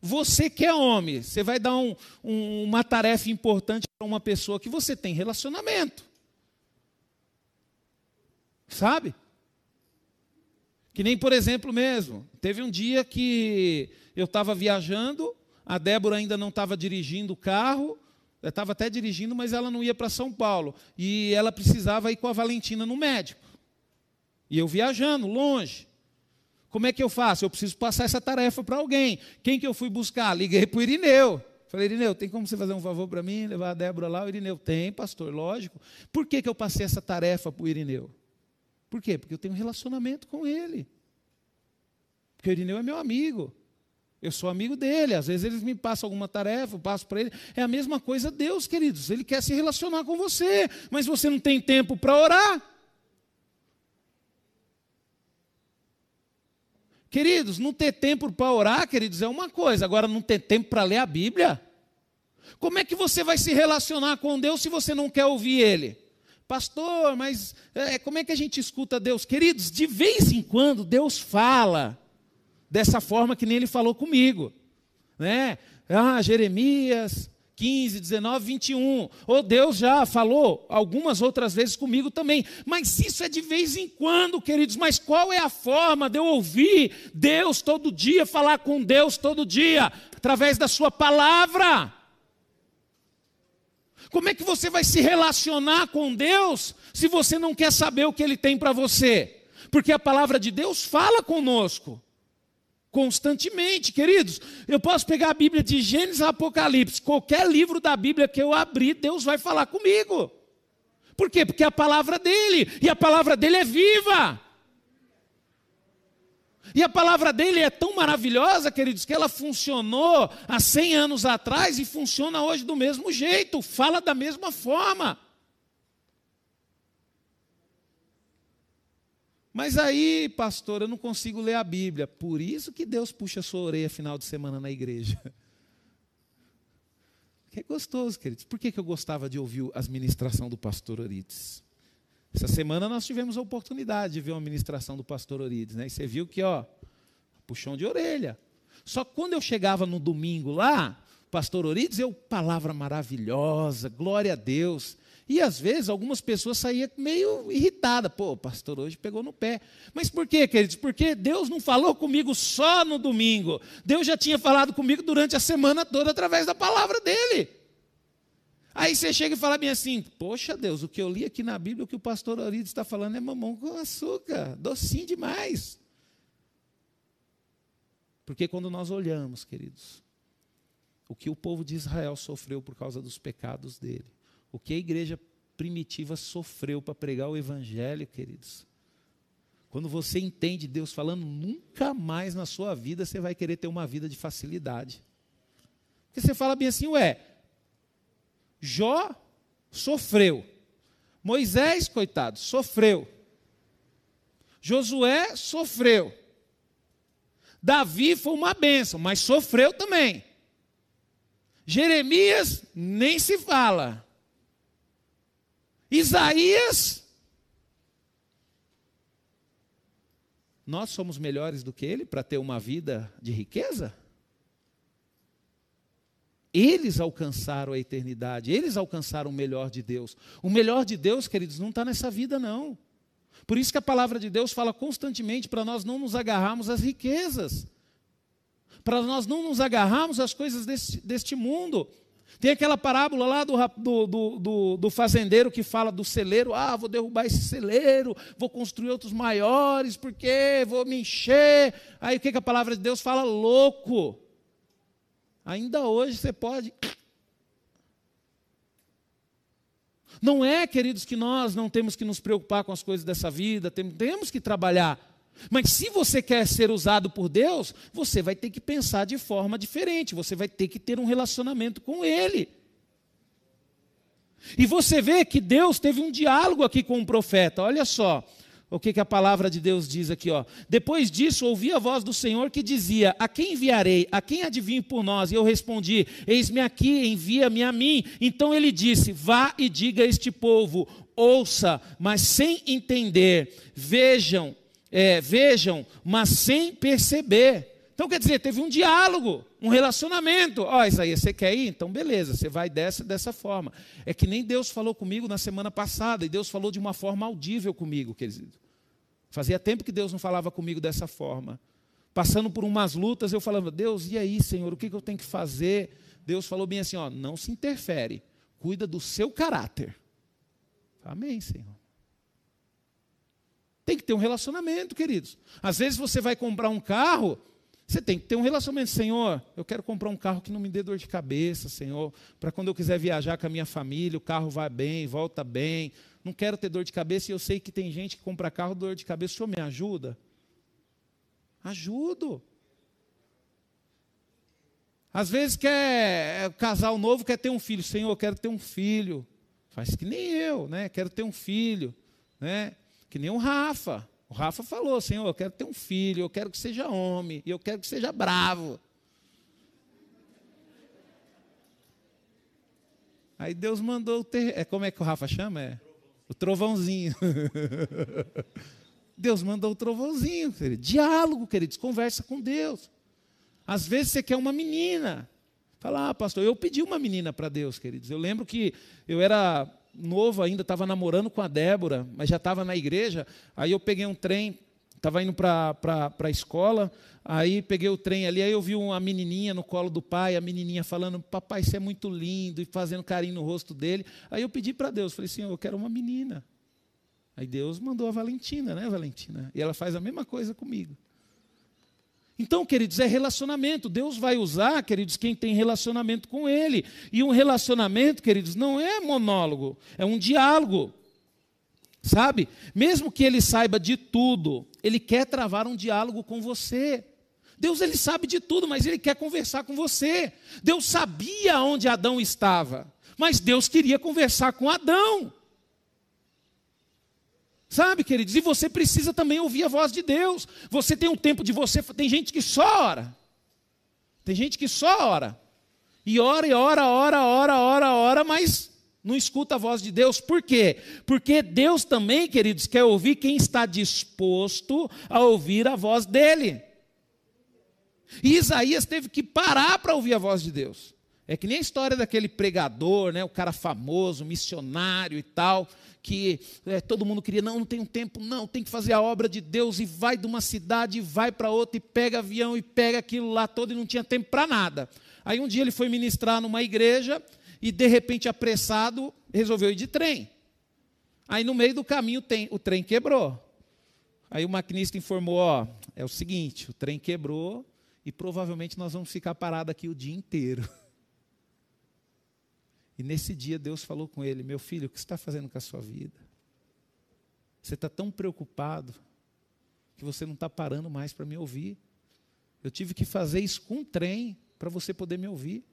Você que é homem, você vai dar um, um, uma tarefa importante para uma pessoa que você tem relacionamento. Sabe? Que nem, por exemplo, mesmo, teve um dia que eu estava viajando, a Débora ainda não estava dirigindo o carro, estava até dirigindo, mas ela não ia para São Paulo. E ela precisava ir com a Valentina no médico. E eu viajando, longe. Como é que eu faço? Eu preciso passar essa tarefa para alguém. Quem que eu fui buscar? Liguei para o Irineu. Falei, Irineu, tem como você fazer um favor para mim, levar a Débora lá? O Irineu, tem, pastor, lógico. Por que, que eu passei essa tarefa para o Irineu? Por quê? Porque eu tenho um relacionamento com ele. Porque o Irineu é meu amigo. Eu sou amigo dele, às vezes eles me passam alguma tarefa, eu passo para ele. É a mesma coisa Deus, queridos. Ele quer se relacionar com você, mas você não tem tempo para orar. Queridos, não ter tempo para orar, queridos, é uma coisa, agora não ter tempo para ler a Bíblia. Como é que você vai se relacionar com Deus se você não quer ouvir Ele? Pastor, mas é, como é que a gente escuta Deus? Queridos, de vez em quando Deus fala dessa forma que nem ele falou comigo. Né? Ah, Jeremias 15, 19, 21. Oh, Deus já falou algumas outras vezes comigo também. Mas isso é de vez em quando, queridos. Mas qual é a forma de eu ouvir Deus todo dia, falar com Deus todo dia? Através da Sua palavra. Como é que você vai se relacionar com Deus se você não quer saber o que Ele tem para você? Porque a palavra de Deus fala conosco constantemente, queridos. Eu posso pegar a Bíblia de Gênesis a Apocalipse, qualquer livro da Bíblia que eu abrir, Deus vai falar comigo. Por quê? Porque é a palavra dele, e a palavra dele é viva. E a palavra dele é tão maravilhosa, queridos, que ela funcionou há 100 anos atrás e funciona hoje do mesmo jeito, fala da mesma forma. Mas aí, pastor, eu não consigo ler a Bíblia. Por isso que Deus puxa a sua orelha final de semana na igreja. Que é gostoso, queridos. Por que, que eu gostava de ouvir as ministrações do pastor Orides? Essa semana nós tivemos a oportunidade de ver uma ministração do pastor Orides, né? E você viu que, ó, puxão de orelha. Só quando eu chegava no domingo lá, pastor Orides, eu, palavra maravilhosa, glória a Deus. E às vezes algumas pessoas saíam meio irritadas. Pô, o pastor hoje pegou no pé. Mas por quê, queridos? Porque Deus não falou comigo só no domingo. Deus já tinha falado comigo durante a semana toda através da palavra dele. Aí você chega e fala bem assim: Poxa Deus, o que eu li aqui na Bíblia, o que o pastor Orides está falando é mamão com açúcar, docinho demais. Porque quando nós olhamos, queridos, o que o povo de Israel sofreu por causa dos pecados dele, o que a igreja primitiva sofreu para pregar o evangelho, queridos. Quando você entende Deus falando, nunca mais na sua vida você vai querer ter uma vida de facilidade. Porque você fala bem assim, ué, Jó sofreu. Moisés, coitado, sofreu. Josué sofreu. Davi foi uma bênção, mas sofreu também. Jeremias nem se fala. Isaías, nós somos melhores do que ele para ter uma vida de riqueza? Eles alcançaram a eternidade, eles alcançaram o melhor de Deus. O melhor de Deus, queridos, não está nessa vida, não. Por isso que a palavra de Deus fala constantemente para nós não nos agarrarmos às riquezas, para nós não nos agarrarmos às coisas deste, deste mundo. Tem aquela parábola lá do, do, do, do, fazendeiro que fala do celeiro: ah, vou derrubar esse celeiro, vou construir outros maiores, porque vou me encher. Aí o que, que a palavra de Deus fala? Louco. Ainda hoje você pode. Não é, queridos, que nós não temos que nos preocupar com as coisas dessa vida, temos que trabalhar. Mas se você quer ser usado por Deus, você vai ter que pensar de forma diferente, você vai ter que ter um relacionamento com Ele. E você vê que Deus teve um diálogo aqui com o profeta, olha só. O que, que a palavra de Deus diz aqui? Ó. Depois disso, ouvi a voz do Senhor que dizia: A quem enviarei? A quem adivinhe por nós? E eu respondi: Eis-me aqui, envia-me a mim. Então ele disse: Vá e diga a este povo: Ouça, mas sem entender. Vejam, é, vejam, mas sem perceber. Então quer dizer, teve um diálogo, um relacionamento. Ó, oh, Isaías, você quer ir? Então beleza, você vai dessa dessa forma. É que nem Deus falou comigo na semana passada, e Deus falou de uma forma audível comigo, querido. Fazia tempo que Deus não falava comigo dessa forma. Passando por umas lutas, eu falava, Deus, e aí, Senhor, o que, que eu tenho que fazer? Deus falou bem assim, ó, não se interfere, cuida do seu caráter. Amém, Senhor. Tem que ter um relacionamento, queridos. Às vezes você vai comprar um carro, você tem que ter um relacionamento, Senhor. Eu quero comprar um carro que não me dê dor de cabeça, Senhor, para quando eu quiser viajar com a minha família, o carro vai bem, volta bem. Não quero ter dor de cabeça e eu sei que tem gente que compra carro dor de cabeça. O Senhor me ajuda? Ajudo. Às vezes quer é, casal novo quer ter um filho, Senhor, eu quero ter um filho. Faz que nem eu, né? Quero ter um filho, né? Que nem o Rafa. O Rafa falou: Senhor, eu quero ter um filho, eu quero que seja homem, e eu quero que seja bravo. Aí Deus mandou ter. É, como é que o Rafa chama? É? O trovãozinho. Deus mandou o trovãozinho, querido. Diálogo, queridos, conversa com Deus. Às vezes você quer uma menina. Fala, ah, pastor, eu pedi uma menina para Deus, queridos. Eu lembro que eu era novo ainda, estava namorando com a Débora, mas já estava na igreja. Aí eu peguei um trem, estava indo para a escola, aí peguei o trem ali, aí eu vi uma menininha no colo do pai, a menininha falando, papai, você é muito lindo, e fazendo carinho no rosto dele. Aí eu pedi para Deus, falei, Senhor, eu quero uma menina. Aí Deus mandou a Valentina, né, Valentina? E ela faz a mesma coisa comigo. Então, queridos, é relacionamento. Deus vai usar, queridos, quem tem relacionamento com Ele. E um relacionamento, queridos, não é monólogo, é um diálogo. Sabe? Mesmo que ele saiba de tudo, ele quer travar um diálogo com você. Deus ele sabe de tudo, mas ele quer conversar com você. Deus sabia onde Adão estava, mas Deus queria conversar com Adão. Sabe, queridos? E você precisa também ouvir a voz de Deus. Você tem um tempo de você. Tem gente que só ora. Tem gente que só ora. E ora, e ora, ora, ora, ora, ora, mas não escuta a voz de Deus. Por quê? Porque Deus também, queridos, quer ouvir quem está disposto a ouvir a voz dele. E Isaías teve que parar para ouvir a voz de Deus. É que nem a história daquele pregador, né, o cara famoso, missionário e tal, que é, todo mundo queria, não, não tem um tempo, não, tem que fazer a obra de Deus, e vai de uma cidade, e vai para outra, e pega avião, e pega aquilo lá todo, e não tinha tempo para nada. Aí um dia ele foi ministrar numa igreja, e de repente, apressado, resolveu ir de trem. Aí no meio do caminho tem, o trem quebrou. Aí o maquinista informou: ó, é o seguinte, o trem quebrou e provavelmente nós vamos ficar parados aqui o dia inteiro. E nesse dia Deus falou com ele: Meu filho, o que você está fazendo com a sua vida? Você está tão preocupado que você não está parando mais para me ouvir. Eu tive que fazer isso com um trem para você poder me ouvir.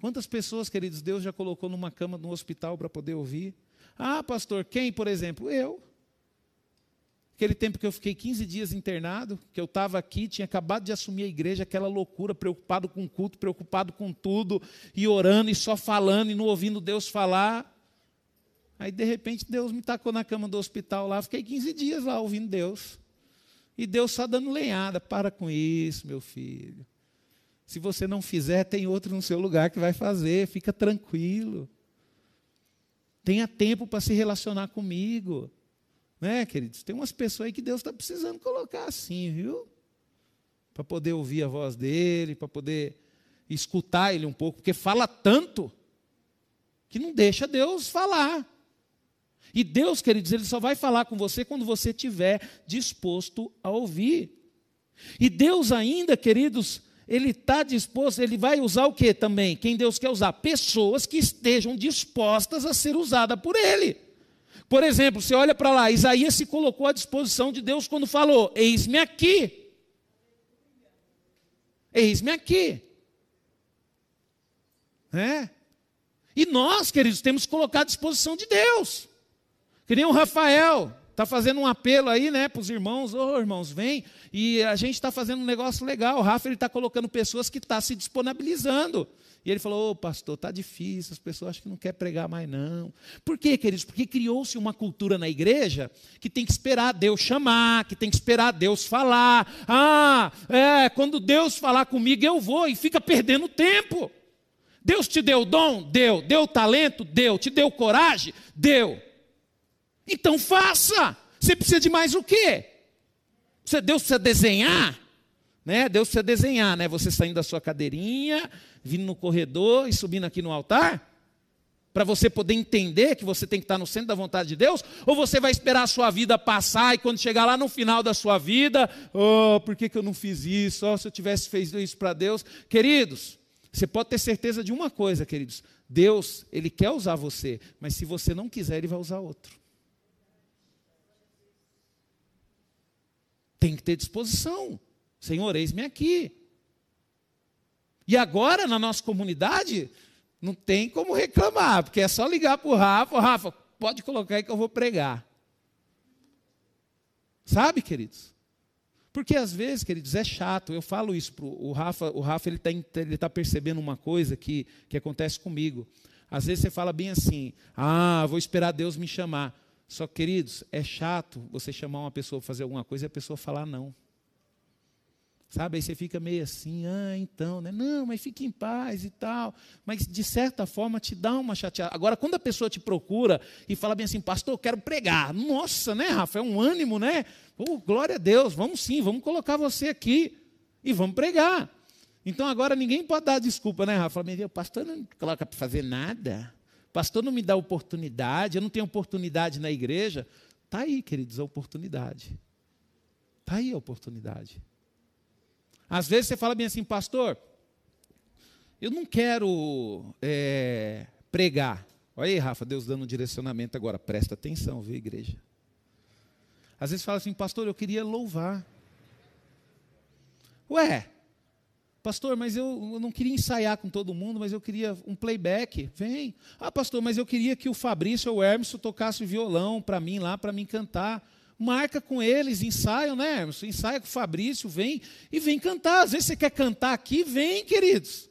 Quantas pessoas, queridos, Deus já colocou numa cama no hospital para poder ouvir? Ah, pastor, quem, por exemplo? Eu. Aquele tempo que eu fiquei 15 dias internado, que eu estava aqui, tinha acabado de assumir a igreja, aquela loucura, preocupado com o culto, preocupado com tudo, e orando, e só falando, e não ouvindo Deus falar. Aí, de repente, Deus me tacou na cama do hospital lá, fiquei 15 dias lá ouvindo Deus. E Deus só dando lenhada. Para com isso, meu filho. Se você não fizer, tem outro no seu lugar que vai fazer. Fica tranquilo. Tenha tempo para se relacionar comigo. Né, queridos? Tem umas pessoas aí que Deus está precisando colocar assim, viu? Para poder ouvir a voz dele, para poder escutar ele um pouco, porque fala tanto que não deixa Deus falar. E Deus, queridos, ele só vai falar com você quando você estiver disposto a ouvir. E Deus ainda, queridos, ele está disposto, ele vai usar o que também? Quem Deus quer usar? Pessoas que estejam dispostas a ser usadas por Ele. Por exemplo, você olha para lá, Isaías se colocou à disposição de Deus quando falou: Eis-me aqui. Eis-me aqui. É? E nós, queridos, temos que colocar à disposição de Deus. Que nem o Rafael, está fazendo um apelo aí, né, para os irmãos, ô oh, irmãos, vem, e a gente está fazendo um negócio legal. O Rafa está colocando pessoas que estão tá se disponibilizando. E ele falou, ô oh, pastor, está difícil, as pessoas acham que não quer pregar mais, não. Por quê, queridos? Porque criou-se uma cultura na igreja que tem que esperar Deus chamar, que tem que esperar Deus falar. Ah, é, quando Deus falar comigo, eu vou, e fica perdendo tempo. Deus te deu dom? Deu. Deu talento? Deu. Te deu coragem? Deu. Então faça. Você precisa de mais o quê? Você, Deus precisa desenhar, né? Deus precisa desenhar, né? Você saindo da sua cadeirinha, vindo no corredor e subindo aqui no altar, para você poder entender que você tem que estar no centro da vontade de Deus, ou você vai esperar a sua vida passar e quando chegar lá no final da sua vida, oh, por que, que eu não fiz isso? Oh, se eu tivesse feito isso para Deus, queridos, você pode ter certeza de uma coisa, queridos, Deus, ele quer usar você, mas se você não quiser, ele vai usar outro. Tem que ter disposição. Senhor, eis-me aqui. E agora, na nossa comunidade, não tem como reclamar, porque é só ligar para o Rafa, Rafa, pode colocar aí que eu vou pregar. Sabe, queridos? Porque às vezes, queridos, é chato. Eu falo isso para o Rafa. O Rafa ele está ele tá percebendo uma coisa que, que acontece comigo. Às vezes você fala bem assim: ah, vou esperar Deus me chamar. Só, queridos, é chato você chamar uma pessoa para fazer alguma coisa e a pessoa falar não. Sabe, aí você fica meio assim, ah, então, né? Não, mas fique em paz e tal. Mas, de certa forma, te dá uma chateada. Agora, quando a pessoa te procura e fala bem assim, pastor, eu quero pregar. Nossa, né, Rafa? É um ânimo, né? Oh, glória a Deus, vamos sim, vamos colocar você aqui e vamos pregar. Então, agora ninguém pode dar desculpa, né, Rafa? Fala, pastor não coloca para fazer nada. Pastor não me dá oportunidade, eu não tenho oportunidade na igreja. Está aí, queridos, a oportunidade. Está aí a oportunidade. Às vezes você fala bem assim, pastor, eu não quero é, pregar. Olha aí, Rafa, Deus dando um direcionamento agora. Presta atenção, viu, igreja? Às vezes fala assim, pastor, eu queria louvar. Ué, Pastor, mas eu, eu, não queria ensaiar com todo mundo, mas eu queria um playback. Vem. Ah, pastor, mas eu queria que o Fabrício ou o Hermes tocasse violão para mim lá, para mim cantar. Marca com eles, ensaiam, né, Hermes? Ensaia com o Fabrício, vem e vem cantar. Às vezes você quer cantar aqui, vem, queridos.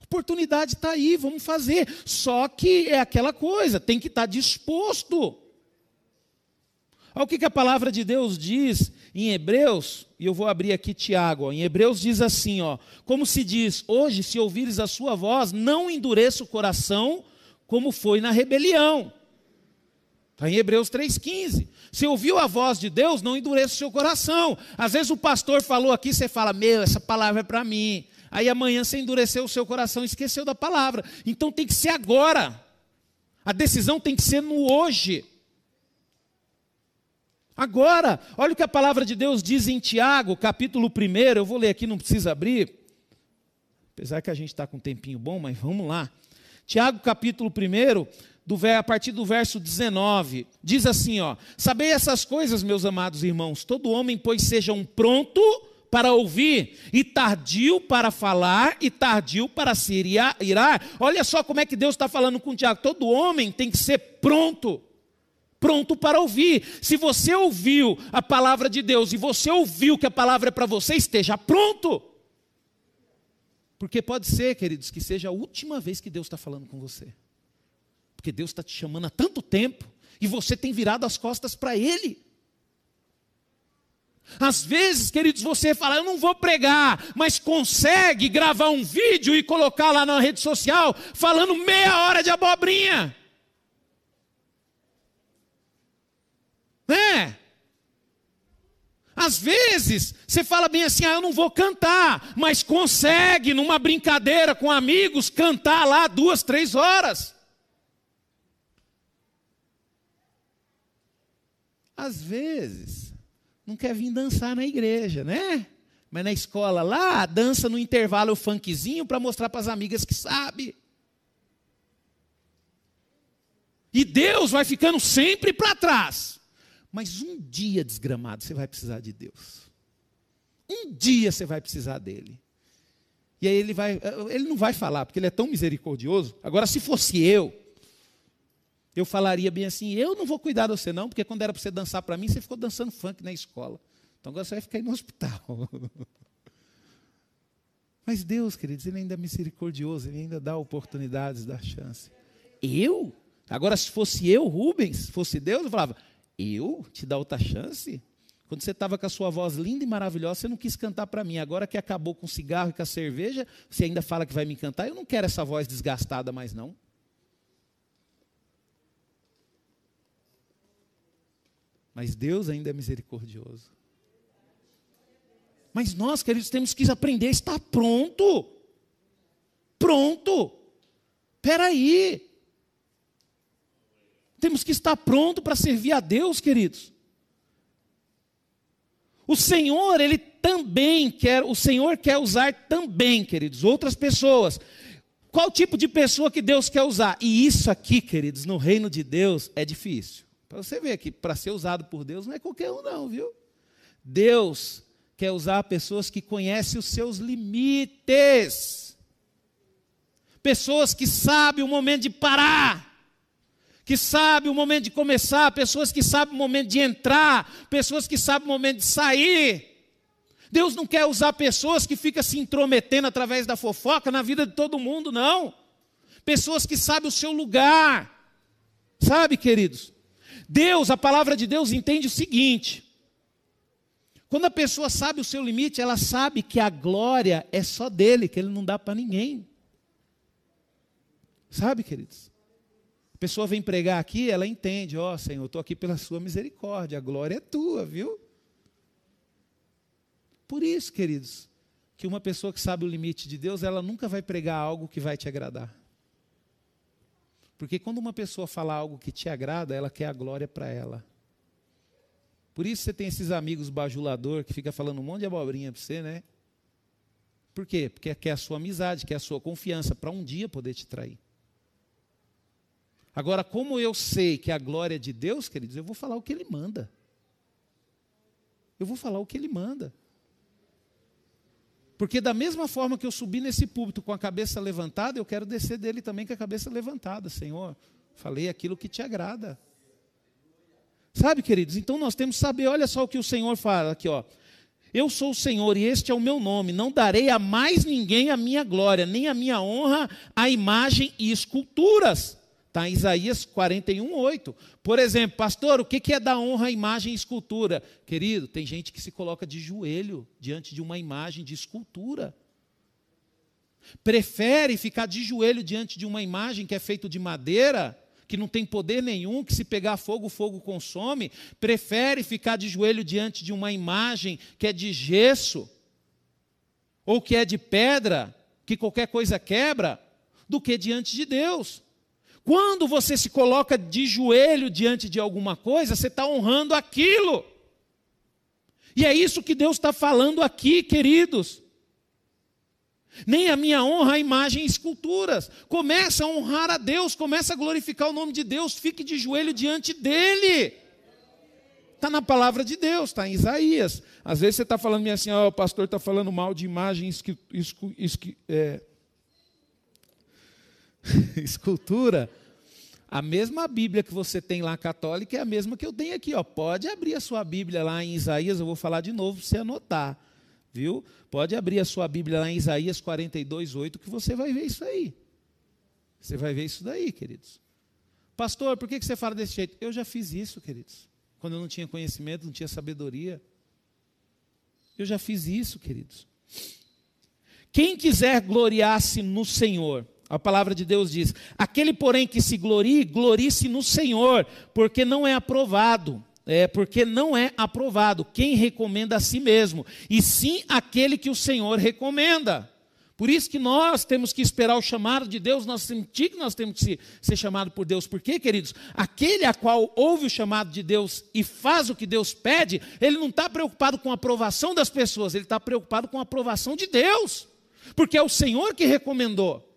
A oportunidade está aí, vamos fazer. Só que é aquela coisa, tem que estar tá disposto. Olha o que, que a palavra de Deus diz em Hebreus, e eu vou abrir aqui Tiago, ó, em Hebreus diz assim, ó, como se diz, hoje se ouvires a sua voz, não endureça o coração, como foi na rebelião. Está em Hebreus 3,15. Se ouviu a voz de Deus, não endureça o seu coração. Às vezes o pastor falou aqui, você fala, meu, essa palavra é para mim. Aí amanhã você endureceu o seu coração, esqueceu da palavra. Então tem que ser agora. A decisão tem que ser no hoje. Agora, olha o que a palavra de Deus diz em Tiago, capítulo 1. Eu vou ler aqui, não precisa abrir. Apesar que a gente está com um tempinho bom, mas vamos lá. Tiago, capítulo 1, do, a partir do verso 19, diz assim: ó, Sabei essas coisas, meus amados irmãos, todo homem, pois seja um pronto para ouvir, e tardio para falar, e tardio para se irar. Olha só como é que Deus está falando com Tiago: todo homem tem que ser pronto pronto para ouvir. Se você ouviu a palavra de Deus e você ouviu que a palavra é para você, esteja pronto. Porque pode ser, queridos, que seja a última vez que Deus está falando com você. Porque Deus está te chamando há tanto tempo e você tem virado as costas para Ele. Às vezes, queridos, você fala, eu não vou pregar, mas consegue gravar um vídeo e colocar lá na rede social falando meia hora de abobrinha. Né? Às vezes, você fala bem assim, ah, eu não vou cantar, mas consegue, numa brincadeira com amigos, cantar lá duas, três horas. Às vezes, não quer vir dançar na igreja, né? Mas na escola lá, dança no intervalo o funkzinho para mostrar para as amigas que sabe. E Deus vai ficando sempre para trás. Mas um dia, desgramado, você vai precisar de Deus. Um dia você vai precisar dele. E aí ele vai, ele não vai falar, porque ele é tão misericordioso. Agora, se fosse eu, eu falaria bem assim: eu não vou cuidar de você, não, porque quando era para você dançar para mim, você ficou dançando funk na escola. Então agora você vai ficar aí no hospital. Mas Deus, queridos, Ele ainda é misericordioso, Ele ainda dá oportunidades, dá chance. Eu? Agora, se fosse eu, Rubens, fosse Deus, eu falava: eu te dar outra chance? Quando você estava com a sua voz linda e maravilhosa, você não quis cantar para mim. Agora que acabou com o cigarro e com a cerveja, você ainda fala que vai me cantar. Eu não quero essa voz desgastada mais, não. Mas Deus ainda é misericordioso. Mas nós, queridos, temos que aprender a estar pronto. Pronto. Espera aí. Temos que estar pronto para servir a Deus, queridos. O Senhor, Ele também quer, o Senhor quer usar também, queridos, outras pessoas. Qual tipo de pessoa que Deus quer usar? E isso aqui, queridos, no reino de Deus é difícil. Para você ver que para ser usado por Deus não é qualquer um, não, viu? Deus quer usar pessoas que conhecem os seus limites, pessoas que sabem o momento de parar, que sabem o momento de começar, pessoas que sabem o momento de entrar, pessoas que sabem o momento de sair. Deus não quer usar pessoas que ficam se intrometendo através da fofoca na vida de todo mundo, não. Pessoas que sabem o seu lugar. Sabe, queridos? Deus, a palavra de Deus entende o seguinte: quando a pessoa sabe o seu limite, ela sabe que a glória é só dele, que ele não dá para ninguém. Sabe, queridos? A pessoa vem pregar aqui, ela entende, ó oh, Senhor, eu estou aqui pela sua misericórdia, a glória é tua, viu? Por isso, queridos, que uma pessoa que sabe o limite de Deus, ela nunca vai pregar algo que vai te agradar. Porque quando uma pessoa fala algo que te agrada, ela quer a glória para ela. Por isso você tem esses amigos bajulador que fica falando um monte de abobrinha para você, né? Por quê? Porque quer a sua amizade, quer a sua confiança, para um dia poder te trair. Agora, como eu sei que a glória é de Deus, queridos, eu vou falar o que Ele manda. Eu vou falar o que Ele manda. Porque da mesma forma que eu subi nesse púlpito com a cabeça levantada, eu quero descer dele também com a cabeça levantada, Senhor. Falei aquilo que te agrada. Sabe, queridos? Então nós temos que saber, olha só o que o Senhor fala aqui, ó. Eu sou o Senhor e este é o meu nome. Não darei a mais ninguém a minha glória, nem a minha honra a imagem e esculturas. Está em Isaías 41, 8. Por exemplo, pastor, o que é dar honra à imagem e escultura? Querido, tem gente que se coloca de joelho diante de uma imagem de escultura. Prefere ficar de joelho diante de uma imagem que é feita de madeira, que não tem poder nenhum, que se pegar fogo, o fogo consome. Prefere ficar de joelho diante de uma imagem que é de gesso, ou que é de pedra, que qualquer coisa quebra, do que diante de Deus. Quando você se coloca de joelho diante de alguma coisa, você está honrando aquilo. E é isso que Deus está falando aqui, queridos. Nem a minha honra a imagem e esculturas. Começa a honrar a Deus, começa a glorificar o nome de Deus, fique de joelho diante dEle. Está na palavra de Deus, está em Isaías. Às vezes você está falando assim, oh, o pastor está falando mal de imagem é, escultura. A mesma Bíblia que você tem lá católica é a mesma que eu tenho aqui. Ó. Pode abrir a sua Bíblia lá em Isaías, eu vou falar de novo para você anotar. Viu? Pode abrir a sua Bíblia lá em Isaías 42, 8, que você vai ver isso aí. Você vai ver isso daí, queridos. Pastor, por que você fala desse jeito? Eu já fiz isso, queridos. Quando eu não tinha conhecimento, não tinha sabedoria. Eu já fiz isso, queridos. Quem quiser gloriar-se no Senhor, a palavra de Deus diz: aquele, porém, que se glorie, glorie-se no Senhor, porque não é aprovado. É, porque não é aprovado quem recomenda a si mesmo, e sim aquele que o Senhor recomenda. Por isso que nós temos que esperar o chamado de Deus, nós sentir que nós temos que ser, chamado por Deus. Por quê, queridos? Aquele a qual ouve o chamado de Deus e faz o que Deus pede, ele não está preocupado com a aprovação das pessoas, ele está preocupado com a aprovação de Deus. Porque é o Senhor que recomendou.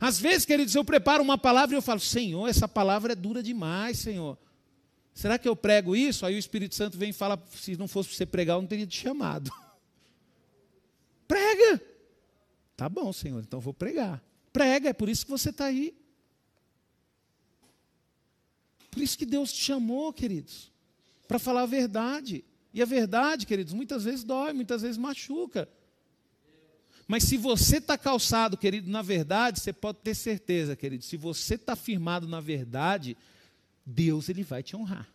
Às vezes, queridos, eu preparo uma palavra e eu falo: Senhor, essa palavra é dura demais, Senhor. Será que eu prego isso? Aí o Espírito Santo vem e fala: se não fosse para você pregar, eu não teria te chamado. Prega. Tá bom, Senhor, então vou pregar. Prega, é por isso que você está aí. Por isso que Deus te chamou, queridos, para falar a verdade. E a verdade, queridos, muitas vezes dói, muitas vezes machuca. Mas se você está calçado, querido, na verdade, você pode ter certeza, querido, se você está firmado na verdade, Deus ele vai te honrar.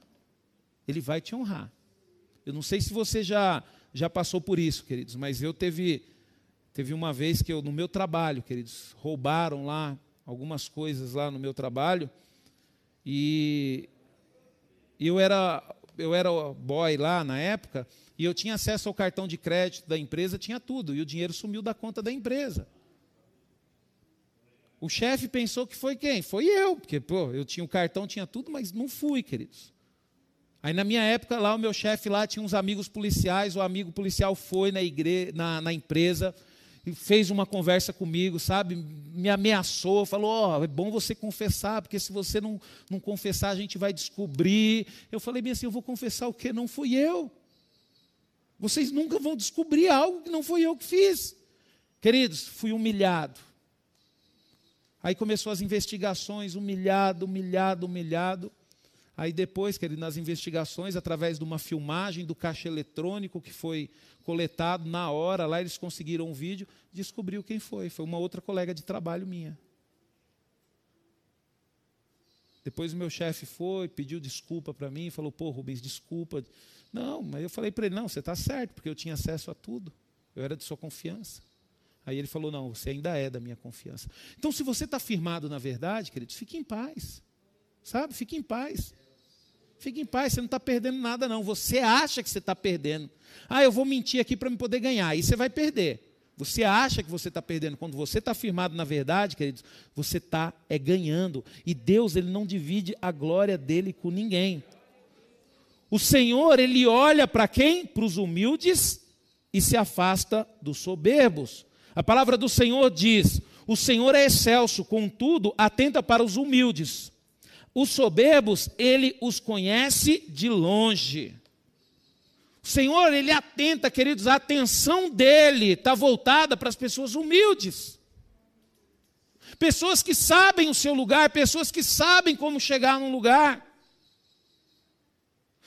Ele vai te honrar. Eu não sei se você já já passou por isso, queridos, mas eu teve teve uma vez que eu no meu trabalho, queridos, roubaram lá algumas coisas lá no meu trabalho e eu era eu era boy lá na época e eu tinha acesso ao cartão de crédito da empresa, tinha tudo, e o dinheiro sumiu da conta da empresa. O chefe pensou que foi quem? Foi eu, porque pô, eu tinha o cartão, tinha tudo, mas não fui, queridos. Aí na minha época lá, o meu chefe lá tinha uns amigos policiais, o amigo policial foi na, na, na empresa, e fez uma conversa comigo, sabe? Me ameaçou, falou: Ó, oh, é bom você confessar, porque se você não, não confessar, a gente vai descobrir. Eu falei bem assim: eu vou confessar o quê? Não fui eu. Vocês nunca vão descobrir algo que não foi eu que fiz. Queridos, fui humilhado. Aí começou as investigações, humilhado, humilhado, humilhado. Aí depois, querido, nas investigações, através de uma filmagem do caixa eletrônico que foi coletado na hora, lá eles conseguiram um vídeo, descobriu quem foi. Foi uma outra colega de trabalho minha. Depois o meu chefe foi, pediu desculpa para mim, falou: pô, Rubens, desculpa. Não, mas eu falei para ele: não, você está certo, porque eu tinha acesso a tudo. Eu era de sua confiança. Aí ele falou: não, você ainda é da minha confiança. Então, se você está firmado na verdade, queridos, fique em paz. Sabe? Fique em paz. Fique em paz, você não está perdendo nada, não. Você acha que você está perdendo. Ah, eu vou mentir aqui para me poder ganhar. Aí você vai perder. Você acha que você está perdendo. Quando você está firmado na verdade, queridos, você está é, ganhando. E Deus, Ele não divide a glória dele com ninguém. O Senhor, ele olha para quem? Para os humildes e se afasta dos soberbos. A palavra do Senhor diz: O Senhor é excelso, contudo, atenta para os humildes. Os soberbos, ele os conhece de longe. O Senhor, ele atenta, queridos, a atenção dele está voltada para as pessoas humildes. Pessoas que sabem o seu lugar, pessoas que sabem como chegar num lugar.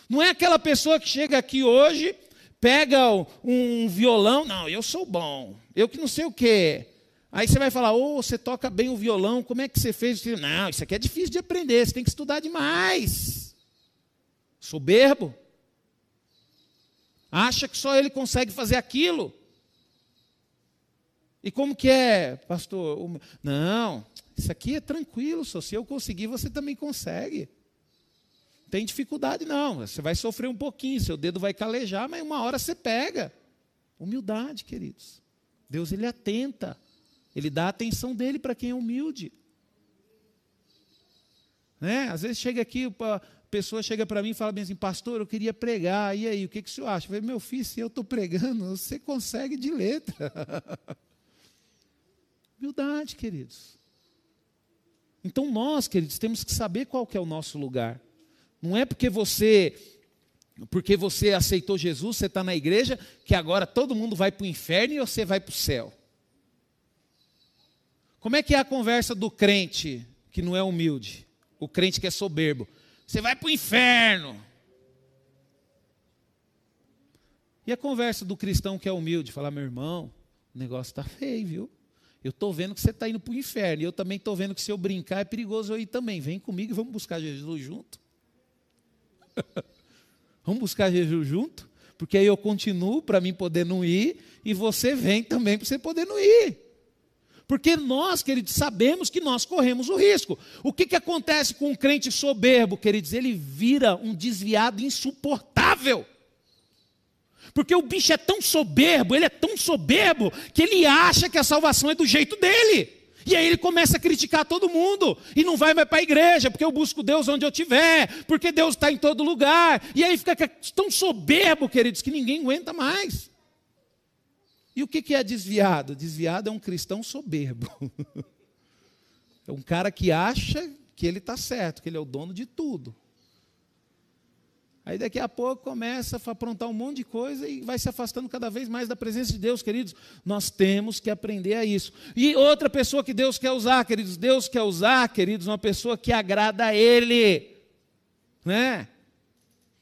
Não é aquela pessoa que chega aqui hoje, pega um violão, não, eu sou bom, eu que não sei o quê. Aí você vai falar, ô, oh, você toca bem o violão, como é que você fez? Não, isso aqui é difícil de aprender, você tem que estudar demais. Soberbo. Acha que só ele consegue fazer aquilo. E como que é, pastor? Não, isso aqui é tranquilo, só se eu conseguir, você também consegue tem dificuldade, não. Você vai sofrer um pouquinho, seu dedo vai calejar, mas uma hora você pega. Humildade, queridos. Deus ele atenta. Ele dá a atenção dele para quem é humilde. Né? Às vezes chega aqui, a pessoa chega para mim e fala bem assim, pastor, eu queria pregar, e aí, o que, que o senhor acha? Eu falei, meu filho, se eu estou pregando, você consegue de letra. Humildade, queridos. Então nós, queridos, temos que saber qual que é o nosso lugar. Não é porque você porque você aceitou Jesus, você está na igreja, que agora todo mundo vai para o inferno e você vai para o céu. Como é que é a conversa do crente que não é humilde, o crente que é soberbo. Você vai para o inferno. E a conversa do cristão que é humilde, falar, meu irmão, o negócio está feio, viu? Eu estou vendo que você está indo para o inferno. E eu também estou vendo que se eu brincar é perigoso eu ir também. Vem comigo e vamos buscar Jesus junto. vamos buscar Jesus junto? Porque aí eu continuo para mim poder não ir. E você vem também para você poder não ir. Porque nós, queridos, sabemos que nós corremos o risco. O que, que acontece com um crente soberbo, queridos? Ele vira um desviado insuportável. Porque o bicho é tão soberbo, ele é tão soberbo, que ele acha que a salvação é do jeito dele. E aí ele começa a criticar todo mundo. E não vai mais para a igreja, porque eu busco Deus onde eu estiver, porque Deus está em todo lugar. E aí fica tão soberbo, queridos, que ninguém aguenta mais. E o que é desviado? Desviado é um cristão soberbo. É um cara que acha que ele está certo, que ele é o dono de tudo. Aí daqui a pouco começa a aprontar um monte de coisa e vai se afastando cada vez mais da presença de Deus, queridos. Nós temos que aprender a isso. E outra pessoa que Deus quer usar, queridos, Deus quer usar, queridos, uma pessoa que agrada a Ele, né?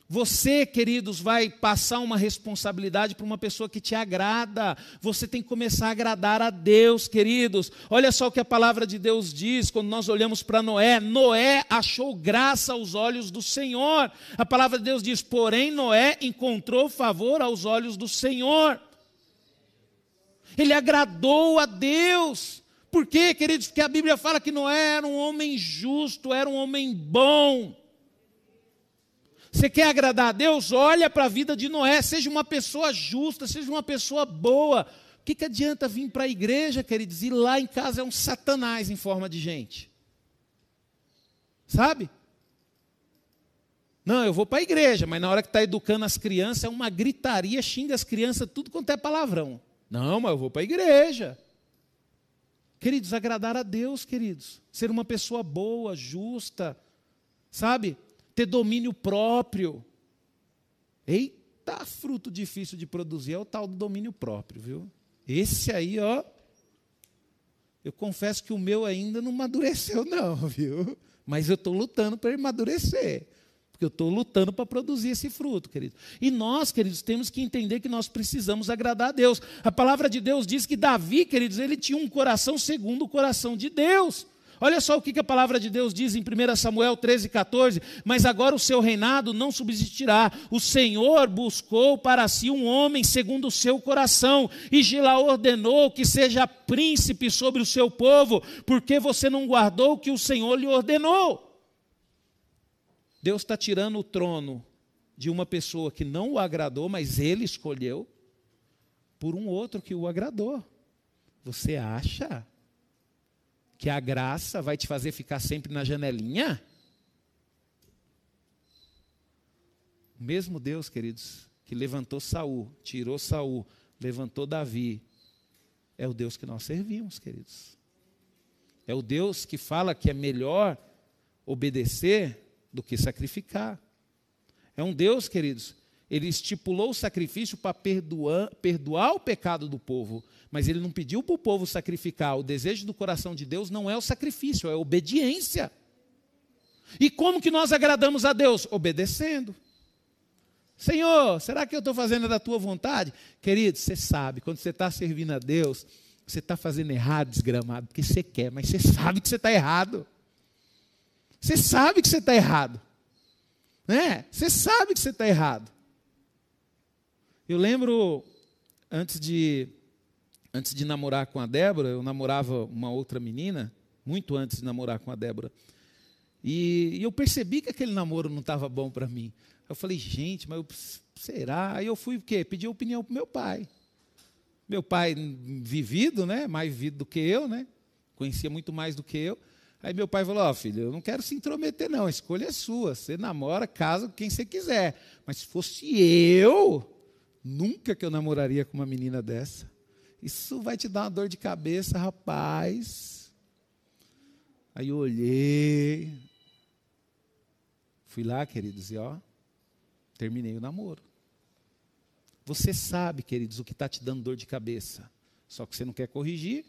Você, queridos, vai passar uma responsabilidade para uma pessoa que te agrada. Você tem que começar a agradar a Deus, queridos. Olha só o que a palavra de Deus diz quando nós olhamos para Noé. Noé achou graça aos olhos do Senhor. A palavra de Deus diz: porém, Noé encontrou favor aos olhos do Senhor. Ele agradou a Deus. Por quê, queridos? Porque a Bíblia fala que Noé era um homem justo, era um homem bom. Você quer agradar a Deus? Olha para a vida de Noé, seja uma pessoa justa, seja uma pessoa boa. O que, que adianta vir para a igreja, queridos, e lá em casa é um satanás em forma de gente? Sabe? Não, eu vou para a igreja, mas na hora que está educando as crianças é uma gritaria, xinga as crianças, tudo quanto é palavrão. Não, mas eu vou para a igreja. Queridos, agradar a Deus, queridos. Ser uma pessoa boa, justa, sabe? Ter domínio próprio. Eita, fruto difícil de produzir é o tal do domínio próprio, viu? Esse aí, ó. Eu confesso que o meu ainda não amadureceu, não, viu? Mas eu estou lutando para ele amadurecer. Porque eu estou lutando para produzir esse fruto, querido. E nós, queridos, temos que entender que nós precisamos agradar a Deus. A palavra de Deus diz que Davi, queridos, ele tinha um coração segundo o coração de Deus. Olha só o que a palavra de Deus diz em 1 Samuel 13, 14. Mas agora o seu reinado não subsistirá. O Senhor buscou para si um homem segundo o seu coração, e Gilá ordenou que seja príncipe sobre o seu povo, porque você não guardou o que o Senhor lhe ordenou. Deus está tirando o trono de uma pessoa que não o agradou, mas ele escolheu, por um outro que o agradou. Você acha? Que a graça vai te fazer ficar sempre na janelinha? O mesmo Deus, queridos, que levantou Saul, tirou Saul, levantou Davi, é o Deus que nós servimos, queridos. É o Deus que fala que é melhor obedecer do que sacrificar. É um Deus, queridos, ele estipulou o sacrifício para perdoar, perdoar o pecado do povo, mas ele não pediu para o povo sacrificar. O desejo do coração de Deus não é o sacrifício, é a obediência. E como que nós agradamos a Deus? Obedecendo. Senhor, será que eu estou fazendo da tua vontade? Querido, você sabe, quando você está servindo a Deus, você está fazendo errado, desgramado, porque você quer, mas você sabe que você está errado. Você sabe que você está errado. Né? Você sabe que você está errado. Eu lembro, antes de, antes de namorar com a Débora, eu namorava uma outra menina, muito antes de namorar com a Débora. E, e eu percebi que aquele namoro não estava bom para mim. Eu falei, gente, mas eu, será? Aí eu fui o quê? Pedi opinião para meu pai. Meu pai, vivido, né? mais vivido do que eu, né? conhecia muito mais do que eu. Aí meu pai falou: Ó, oh, filho, eu não quero se intrometer, não. A escolha é sua. Você namora, casa com quem você quiser. Mas se fosse eu, Nunca que eu namoraria com uma menina dessa. Isso vai te dar uma dor de cabeça, rapaz. Aí eu olhei. Fui lá, queridos, e ó, terminei o namoro. Você sabe, queridos, o que está te dando dor de cabeça. Só que você não quer corrigir,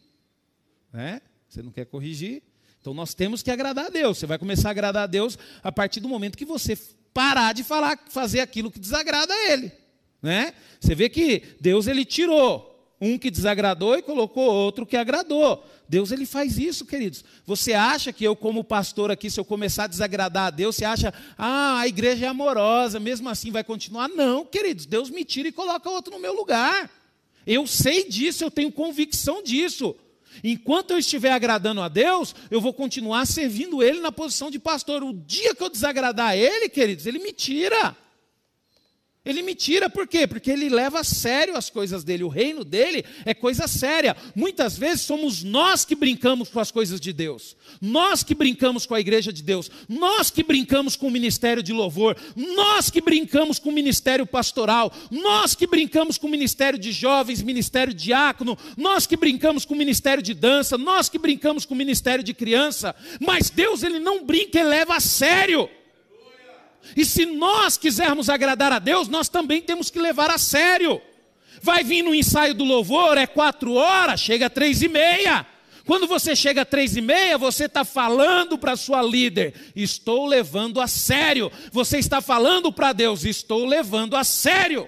né? Você não quer corrigir. Então nós temos que agradar a Deus. Você vai começar a agradar a Deus a partir do momento que você parar de falar, fazer aquilo que desagrada a Ele. Né? Você vê que Deus ele tirou um que desagradou e colocou outro que agradou. Deus ele faz isso, queridos. Você acha que eu, como pastor aqui, se eu começar a desagradar a Deus, você acha, ah, a igreja é amorosa, mesmo assim vai continuar? Não, queridos, Deus me tira e coloca outro no meu lugar. Eu sei disso, eu tenho convicção disso. Enquanto eu estiver agradando a Deus, eu vou continuar servindo Ele na posição de pastor. O dia que eu desagradar a Ele, queridos, Ele me tira. Ele me tira por quê? Porque ele leva a sério as coisas dele. O reino dele é coisa séria. Muitas vezes somos nós que brincamos com as coisas de Deus. Nós que brincamos com a igreja de Deus. Nós que brincamos com o ministério de louvor. Nós que brincamos com o ministério pastoral. Nós que brincamos com o ministério de jovens, ministério diácono. Nós que brincamos com o ministério de dança. Nós que brincamos com o ministério de criança. Mas Deus, ele não brinca, ele leva a sério. E se nós quisermos agradar a Deus, nós também temos que levar a sério. Vai vir no ensaio do louvor, é quatro horas, chega três e meia. Quando você chega três e meia, você está falando para sua líder, estou levando a sério. Você está falando para Deus, estou levando a sério.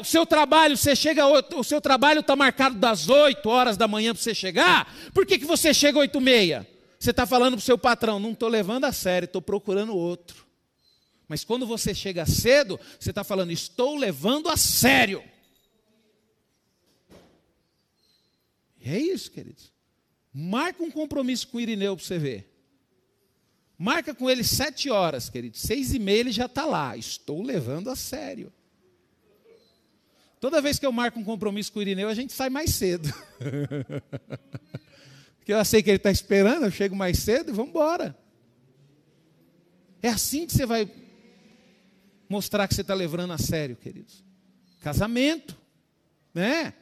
O seu trabalho, você chega, o seu trabalho está marcado das 8 horas da manhã para você chegar. Por que, que você chega 8 e meia? Você está falando para o seu patrão, não estou levando a sério, estou procurando outro. Mas quando você chega cedo, você está falando, estou levando a sério. É isso, queridos. Marca um compromisso com o Irineu para você ver. Marca com ele sete horas, queridos. Seis e meia ele já está lá. Estou levando a sério. Toda vez que eu marco um compromisso com o Irineu, a gente sai mais cedo. Porque eu sei que ele está esperando, eu chego mais cedo e vamos embora. É assim que você vai mostrar que você está levando a sério, queridos. Casamento, né?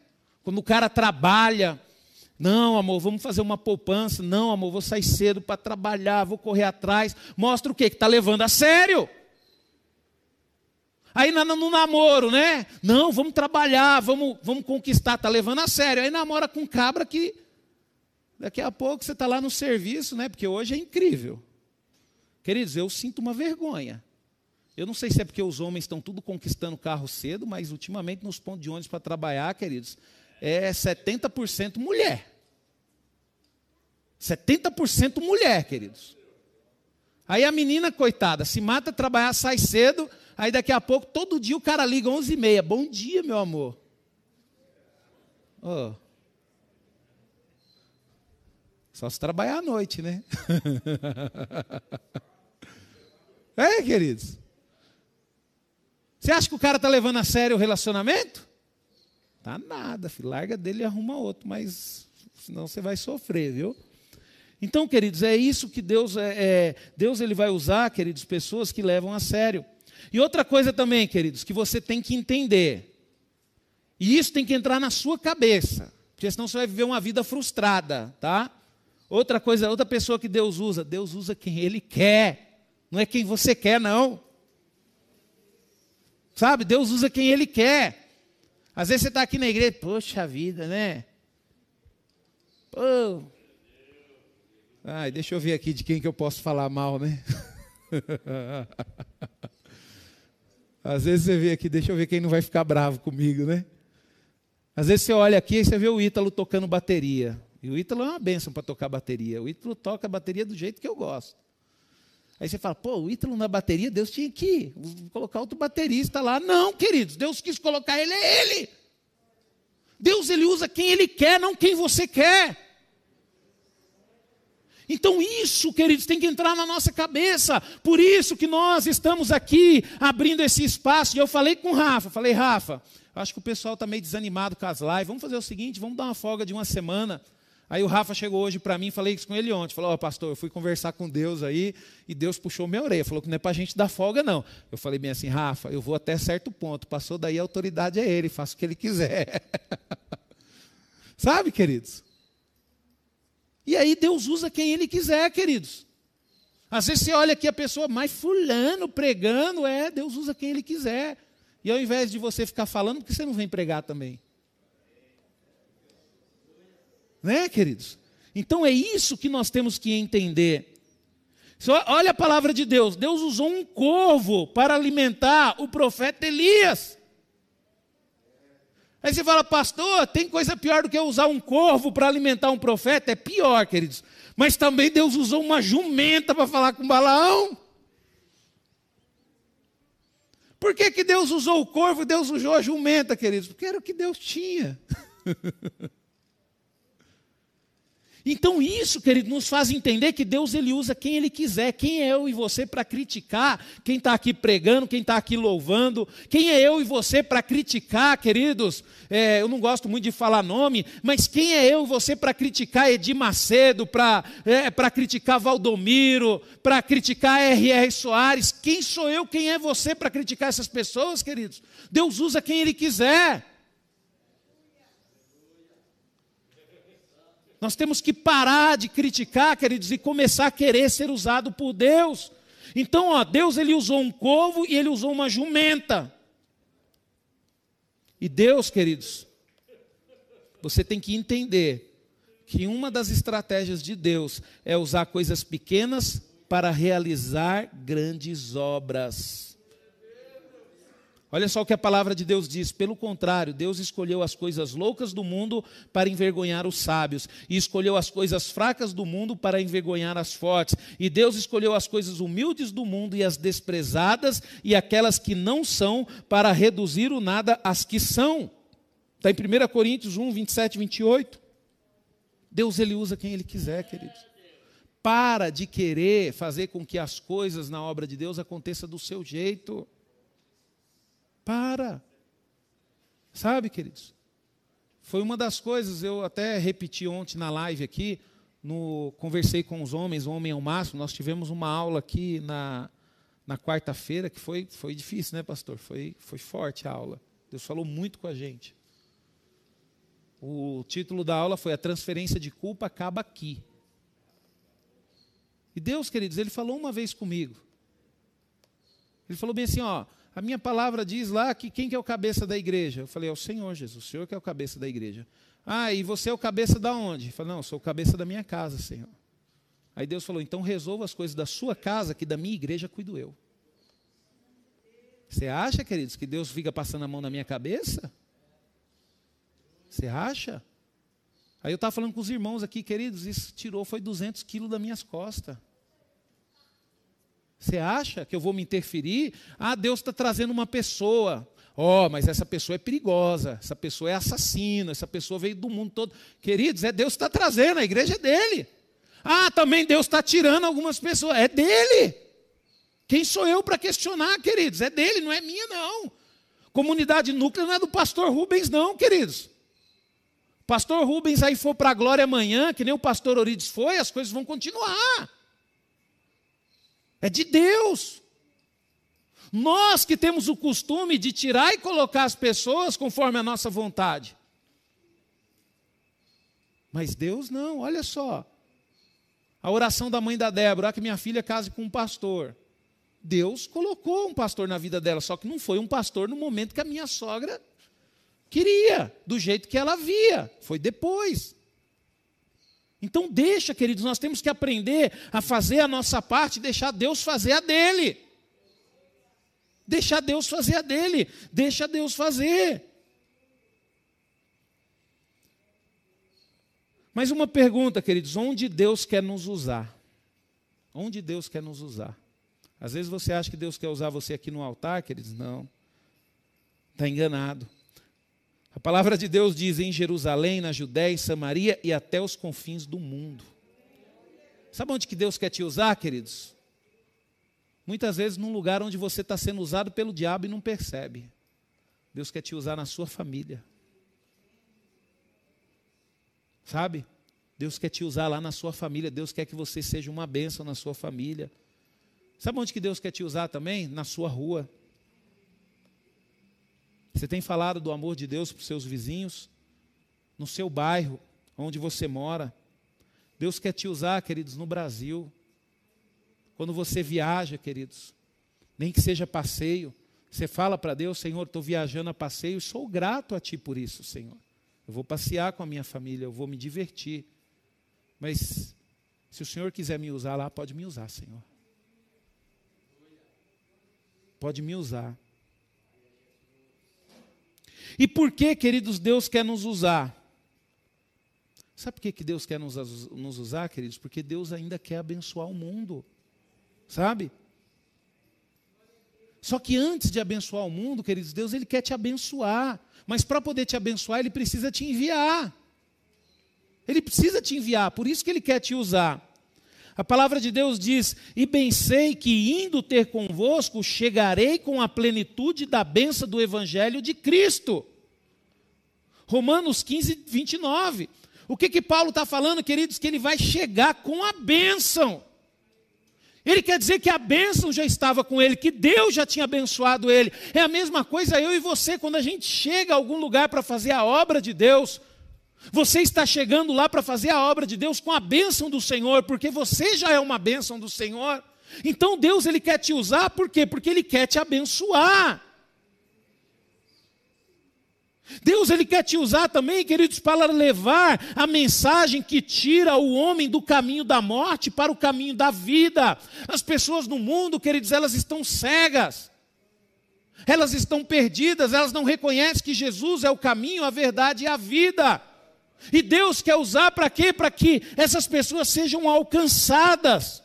Quando o cara trabalha, não, amor, vamos fazer uma poupança. Não, amor, vou sair cedo para trabalhar, vou correr atrás. Mostra o quê? Que está levando a sério. Aí no, no, namoro, né? Não, vamos trabalhar, vamos, vamos conquistar, está levando a sério. Aí namora com cabra que daqui a pouco você está lá no serviço, né? Porque hoje é incrível. Queridos, eu sinto uma vergonha. Eu não sei se é porque os homens estão tudo conquistando carro cedo, mas ultimamente nos pontos de ônibus para trabalhar, queridos, é 70% mulher. 70% mulher, queridos. Aí a menina, coitada, se mata trabalhar, sai cedo, aí daqui a pouco, todo dia o cara liga 11 e meia. Bom dia, meu amor. Oh. Só se trabalhar à noite, né? é, queridos. Você acha que o cara está levando a sério o relacionamento? Tá nada, filho. larga dele e arruma outro, mas senão você vai sofrer, viu? Então, queridos, é isso que Deus é, é, Deus ele vai usar, queridos, pessoas que levam a sério. E outra coisa também, queridos, que você tem que entender. E isso tem que entrar na sua cabeça, porque senão você vai viver uma vida frustrada, tá? Outra coisa, outra pessoa que Deus usa, Deus usa quem ele quer, não é quem você quer não. Sabe? Deus usa quem Ele quer. Às vezes você está aqui na igreja, poxa vida, né? Pô. Ai, deixa eu ver aqui de quem que eu posso falar mal, né? Às vezes você vê aqui, deixa eu ver quem não vai ficar bravo comigo, né? Às vezes você olha aqui e você vê o Ítalo tocando bateria. E o Ítalo é uma benção para tocar bateria. O Ítalo toca a bateria do jeito que eu gosto. Aí você fala, pô, o Ítalo na bateria, Deus tinha que colocar outro baterista lá. Não, queridos, Deus quis colocar ele, é ele. Deus ele usa quem ele quer, não quem você quer. Então isso, queridos, tem que entrar na nossa cabeça. Por isso que nós estamos aqui abrindo esse espaço. E eu falei com o Rafa, falei, Rafa, acho que o pessoal está meio desanimado com as lives. Vamos fazer o seguinte, vamos dar uma folga de uma semana. Aí o Rafa chegou hoje para mim, falei isso com ele ontem. Falou: Ó, oh, pastor, eu fui conversar com Deus aí e Deus puxou minha orelha. Falou que não é para a gente dar folga, não. Eu falei bem assim: Rafa, eu vou até certo ponto. Passou daí a autoridade é ele, faça o que ele quiser. Sabe, queridos? E aí Deus usa quem ele quiser, queridos. Às vezes você olha aqui a pessoa, mas fulano pregando, é, Deus usa quem ele quiser. E ao invés de você ficar falando, por que você não vem pregar também? Né, queridos? Então é isso que nós temos que entender. Olha a palavra de Deus. Deus usou um corvo para alimentar o profeta Elias. Aí você fala, pastor, tem coisa pior do que usar um corvo para alimentar um profeta? É pior, queridos. Mas também Deus usou uma jumenta para falar com Balaão. Por que, que Deus usou o corvo e Deus usou a jumenta, queridos? Porque era o que Deus tinha. Então isso, querido, nos faz entender que Deus ele usa quem ele quiser. Quem é eu e você para criticar? Quem está aqui pregando? Quem está aqui louvando? Quem é eu e você para criticar, queridos? É, eu não gosto muito de falar nome, mas quem é eu e você para criticar Edir Macedo, para é, para criticar Valdomiro, para criticar R.R. Soares? Quem sou eu? Quem é você para criticar essas pessoas, queridos? Deus usa quem ele quiser. Nós temos que parar de criticar, queridos, e começar a querer ser usado por Deus. Então, ó, Deus ele usou um corvo e ele usou uma jumenta. E Deus, queridos, você tem que entender que uma das estratégias de Deus é usar coisas pequenas para realizar grandes obras. Olha só o que a palavra de Deus diz. Pelo contrário, Deus escolheu as coisas loucas do mundo para envergonhar os sábios, e escolheu as coisas fracas do mundo para envergonhar as fortes. E Deus escolheu as coisas humildes do mundo e as desprezadas e aquelas que não são, para reduzir o nada às que são. Está em 1 Coríntios 1, 27 e 28. Deus ele usa quem ele quiser, queridos. Para de querer fazer com que as coisas na obra de Deus aconteçam do seu jeito. Para. Sabe, queridos? Foi uma das coisas, eu até repeti ontem na live aqui, no, conversei com os homens, o Homem ao Máximo, nós tivemos uma aula aqui na, na quarta-feira, que foi, foi difícil, né, pastor? Foi, foi forte a aula. Deus falou muito com a gente. O título da aula foi A Transferência de Culpa Acaba Aqui. E Deus, queridos, Ele falou uma vez comigo. Ele falou bem assim: ó, a minha palavra diz lá que quem que é o cabeça da igreja? Eu falei, é o Senhor Jesus, o Senhor que é o cabeça da igreja. Ah, e você é o cabeça da onde? Eu falei, não, eu sou o cabeça da minha casa, Senhor. Aí Deus falou, então resolva as coisas da sua casa, que da minha igreja cuido eu. Você acha, queridos, que Deus fica passando a mão na minha cabeça? Você acha? Aí eu estava falando com os irmãos aqui, queridos, isso tirou, foi 200 quilos das minhas costas. Você acha que eu vou me interferir? Ah, Deus está trazendo uma pessoa. Oh, mas essa pessoa é perigosa, essa pessoa é assassina, essa pessoa veio do mundo todo. Queridos, é Deus que está trazendo, a igreja é dele. Ah, também Deus está tirando algumas pessoas, é dele. Quem sou eu para questionar, queridos? É dele, não é minha, não. Comunidade núclea não é do pastor Rubens, não, queridos. Pastor Rubens aí for para a glória amanhã, que nem o pastor Orides foi, as coisas vão continuar. É de Deus. Nós que temos o costume de tirar e colocar as pessoas conforme a nossa vontade. Mas Deus não, olha só. A oração da mãe da Débora, ah, que minha filha case com um pastor. Deus colocou um pastor na vida dela, só que não foi um pastor no momento que a minha sogra queria, do jeito que ela via. Foi depois. Então, deixa, queridos, nós temos que aprender a fazer a nossa parte deixar Deus fazer a dele. Deixar Deus fazer a dele. Deixa Deus fazer. Mas uma pergunta, queridos: onde Deus quer nos usar? Onde Deus quer nos usar? Às vezes você acha que Deus quer usar você aqui no altar, queridos? Não. Está enganado. A palavra de Deus diz em Jerusalém, na Judéia, em Samaria e até os confins do mundo. Sabe onde que Deus quer te usar, queridos? Muitas vezes num lugar onde você está sendo usado pelo diabo e não percebe. Deus quer te usar na sua família. Sabe? Deus quer te usar lá na sua família. Deus quer que você seja uma bênção na sua família. Sabe onde que Deus quer te usar também? Na sua rua. Você tem falado do amor de Deus para os seus vizinhos, no seu bairro, onde você mora. Deus quer te usar, queridos, no Brasil. Quando você viaja, queridos, nem que seja passeio, você fala para Deus, Senhor, estou viajando a passeio, sou grato a Ti por isso, Senhor. Eu vou passear com a minha família, eu vou me divertir. Mas se o Senhor quiser me usar lá, pode me usar, Senhor. Pode me usar. E por que, queridos, Deus quer nos usar? Sabe por que, que Deus quer nos, nos usar, queridos? Porque Deus ainda quer abençoar o mundo. Sabe? Só que antes de abençoar o mundo, queridos, Deus ele quer te abençoar. Mas para poder te abençoar, ele precisa te enviar. Ele precisa te enviar, por isso que ele quer te usar. A palavra de Deus diz: E bem sei que indo ter convosco, chegarei com a plenitude da benção do evangelho de Cristo. Romanos 15, 29. O que que Paulo está falando, queridos? Que ele vai chegar com a bênção. Ele quer dizer que a bênção já estava com ele, que Deus já tinha abençoado ele. É a mesma coisa eu e você, quando a gente chega a algum lugar para fazer a obra de Deus, você está chegando lá para fazer a obra de Deus com a bênção do Senhor, porque você já é uma bênção do Senhor. Então Deus ele quer te usar, por quê? Porque ele quer te abençoar. Deus ele quer te usar também, queridos, para levar a mensagem que tira o homem do caminho da morte para o caminho da vida. As pessoas no mundo, queridos, elas estão cegas. Elas estão perdidas, elas não reconhecem que Jesus é o caminho, a verdade e a vida. E Deus quer usar para quê? Para que essas pessoas sejam alcançadas.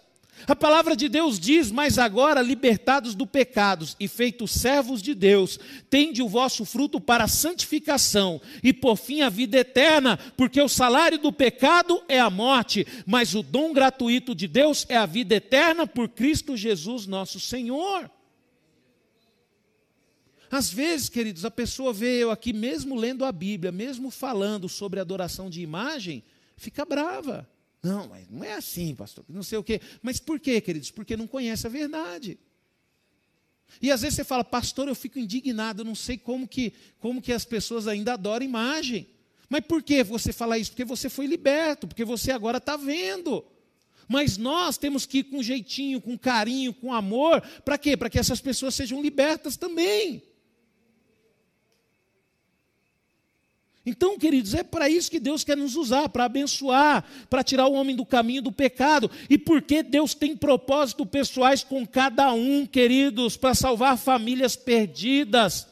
A palavra de Deus diz: Mas agora, libertados do pecados e feitos servos de Deus, tende o vosso fruto para a santificação e por fim a vida eterna, porque o salário do pecado é a morte, mas o dom gratuito de Deus é a vida eterna por Cristo Jesus, nosso Senhor. Às vezes, queridos, a pessoa vê eu aqui, mesmo lendo a Bíblia, mesmo falando sobre adoração de imagem, fica brava. Não, mas não é assim, pastor, não sei o quê. Mas por quê, queridos? Porque não conhece a verdade. E às vezes você fala, pastor, eu fico indignado, eu não sei como que, como que as pessoas ainda adoram imagem. Mas por que você fala isso? Porque você foi liberto, porque você agora está vendo. Mas nós temos que ir com jeitinho, com carinho, com amor, para quê? Para que essas pessoas sejam libertas também. Então, queridos, é para isso que Deus quer nos usar, para abençoar, para tirar o homem do caminho do pecado. E porque Deus tem propósitos pessoais com cada um, queridos, para salvar famílias perdidas.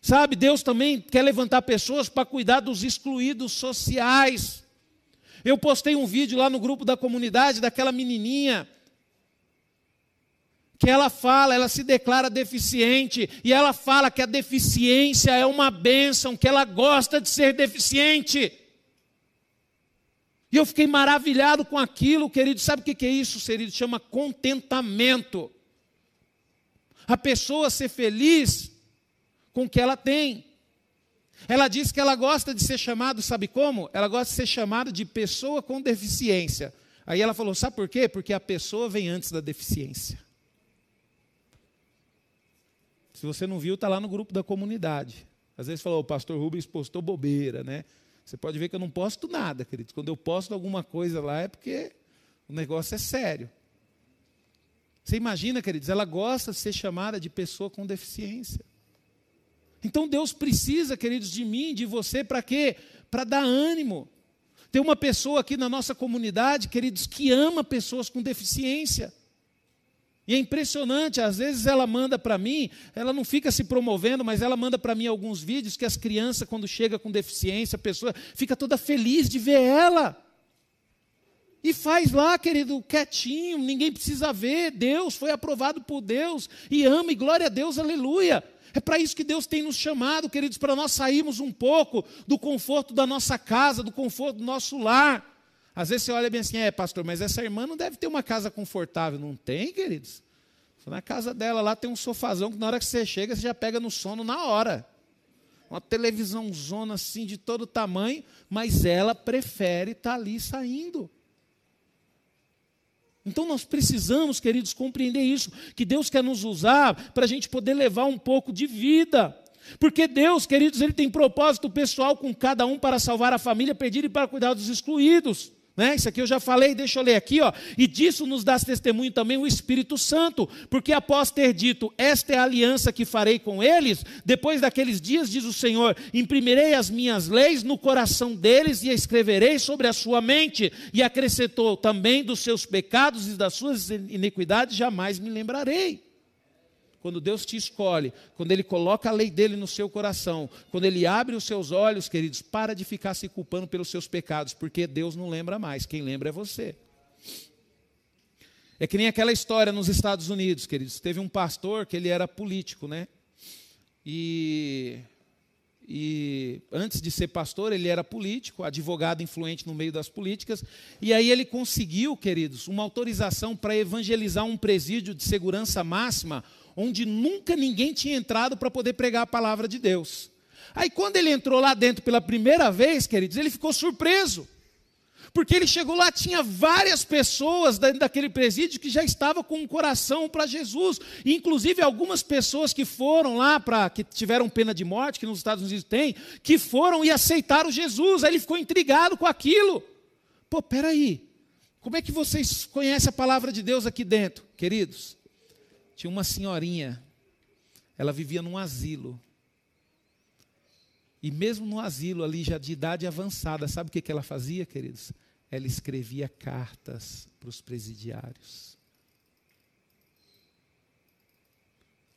Sabe, Deus também quer levantar pessoas para cuidar dos excluídos sociais. Eu postei um vídeo lá no grupo da comunidade daquela menininha que ela fala, ela se declara deficiente, e ela fala que a deficiência é uma bênção, que ela gosta de ser deficiente. E eu fiquei maravilhado com aquilo, querido. Sabe o que é isso, querido? Chama contentamento. A pessoa ser feliz com o que ela tem. Ela diz que ela gosta de ser chamada, sabe como? Ela gosta de ser chamada de pessoa com deficiência. Aí ela falou: sabe por quê? Porque a pessoa vem antes da deficiência. Se você não viu, está lá no grupo da comunidade. Às vezes falou, o pastor Rubens postou bobeira, né? Você pode ver que eu não posto nada, queridos. Quando eu posto alguma coisa lá é porque o negócio é sério. Você imagina, queridos, ela gosta de ser chamada de pessoa com deficiência. Então Deus precisa, queridos, de mim, de você, para quê? Para dar ânimo. Tem uma pessoa aqui na nossa comunidade, queridos, que ama pessoas com deficiência. E é impressionante, às vezes ela manda para mim, ela não fica se promovendo, mas ela manda para mim alguns vídeos que as crianças, quando chega com deficiência, a pessoa fica toda feliz de ver ela. E faz lá, querido, quietinho, ninguém precisa ver. Deus foi aprovado por Deus e ama, e glória a Deus, aleluia. É para isso que Deus tem nos chamado, queridos, para nós sairmos um pouco do conforto da nossa casa, do conforto do nosso lar. Às vezes você olha bem assim, é, pastor, mas essa irmã não deve ter uma casa confortável. Não tem, queridos? Na casa dela lá tem um sofazão que na hora que você chega, você já pega no sono na hora. Uma televisão zona assim de todo tamanho, mas ela prefere estar tá ali saindo. Então nós precisamos, queridos, compreender isso, que Deus quer nos usar para a gente poder levar um pouco de vida. Porque Deus, queridos, Ele tem propósito pessoal com cada um para salvar a família perdida e para cuidar dos excluídos. Né? Isso aqui eu já falei, deixa eu ler aqui, ó. E disso nos dá testemunho também o Espírito Santo, porque após ter dito, esta é a aliança que farei com eles, depois daqueles dias, diz o Senhor, imprimirei as minhas leis no coração deles e escreverei sobre a sua mente. E acrescentou também dos seus pecados e das suas iniquidades, jamais me lembrarei quando Deus te escolhe, quando Ele coloca a lei dele no seu coração, quando Ele abre os seus olhos, queridos, para de ficar se culpando pelos seus pecados, porque Deus não lembra mais, quem lembra é você. É que nem aquela história nos Estados Unidos, queridos. Teve um pastor que ele era político, né? E, e antes de ser pastor, ele era político, advogado influente no meio das políticas. E aí ele conseguiu, queridos, uma autorização para evangelizar um presídio de segurança máxima onde nunca ninguém tinha entrado para poder pregar a palavra de Deus. Aí, quando ele entrou lá dentro pela primeira vez, queridos, ele ficou surpreso. Porque ele chegou lá, tinha várias pessoas dentro daquele presídio que já estavam com o um coração para Jesus. Inclusive, algumas pessoas que foram lá, para que tiveram pena de morte, que nos Estados Unidos tem, que foram e aceitaram Jesus. Aí ele ficou intrigado com aquilo. Pô, peraí, como é que vocês conhecem a palavra de Deus aqui dentro, queridos? Tinha uma senhorinha, ela vivia num asilo. E mesmo no asilo, ali já de idade avançada, sabe o que, que ela fazia, queridos? Ela escrevia cartas para os presidiários.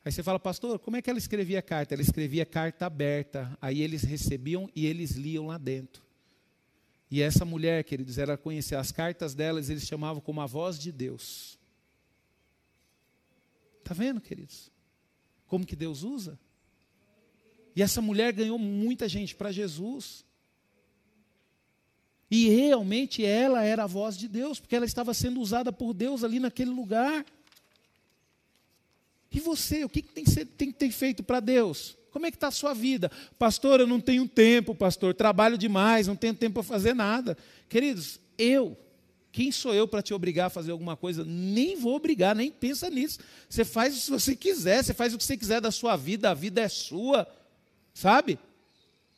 Aí você fala, pastor, como é que ela escrevia carta? Ela escrevia carta aberta. Aí eles recebiam e eles liam lá dentro. E essa mulher, queridos, ela conhecia as cartas delas, eles chamavam como a voz de Deus. Está vendo, queridos? Como que Deus usa? E essa mulher ganhou muita gente para Jesus. E realmente ela era a voz de Deus, porque ela estava sendo usada por Deus ali naquele lugar. E você, o que, que tem, que ser, tem que ter feito para Deus? Como é que está a sua vida? Pastor, eu não tenho tempo, pastor, trabalho demais, não tenho tempo para fazer nada. Queridos, eu quem sou eu para te obrigar a fazer alguma coisa? Nem vou obrigar, nem pensa nisso. Você faz o que você quiser, você faz o que você quiser da sua vida, a vida é sua, sabe?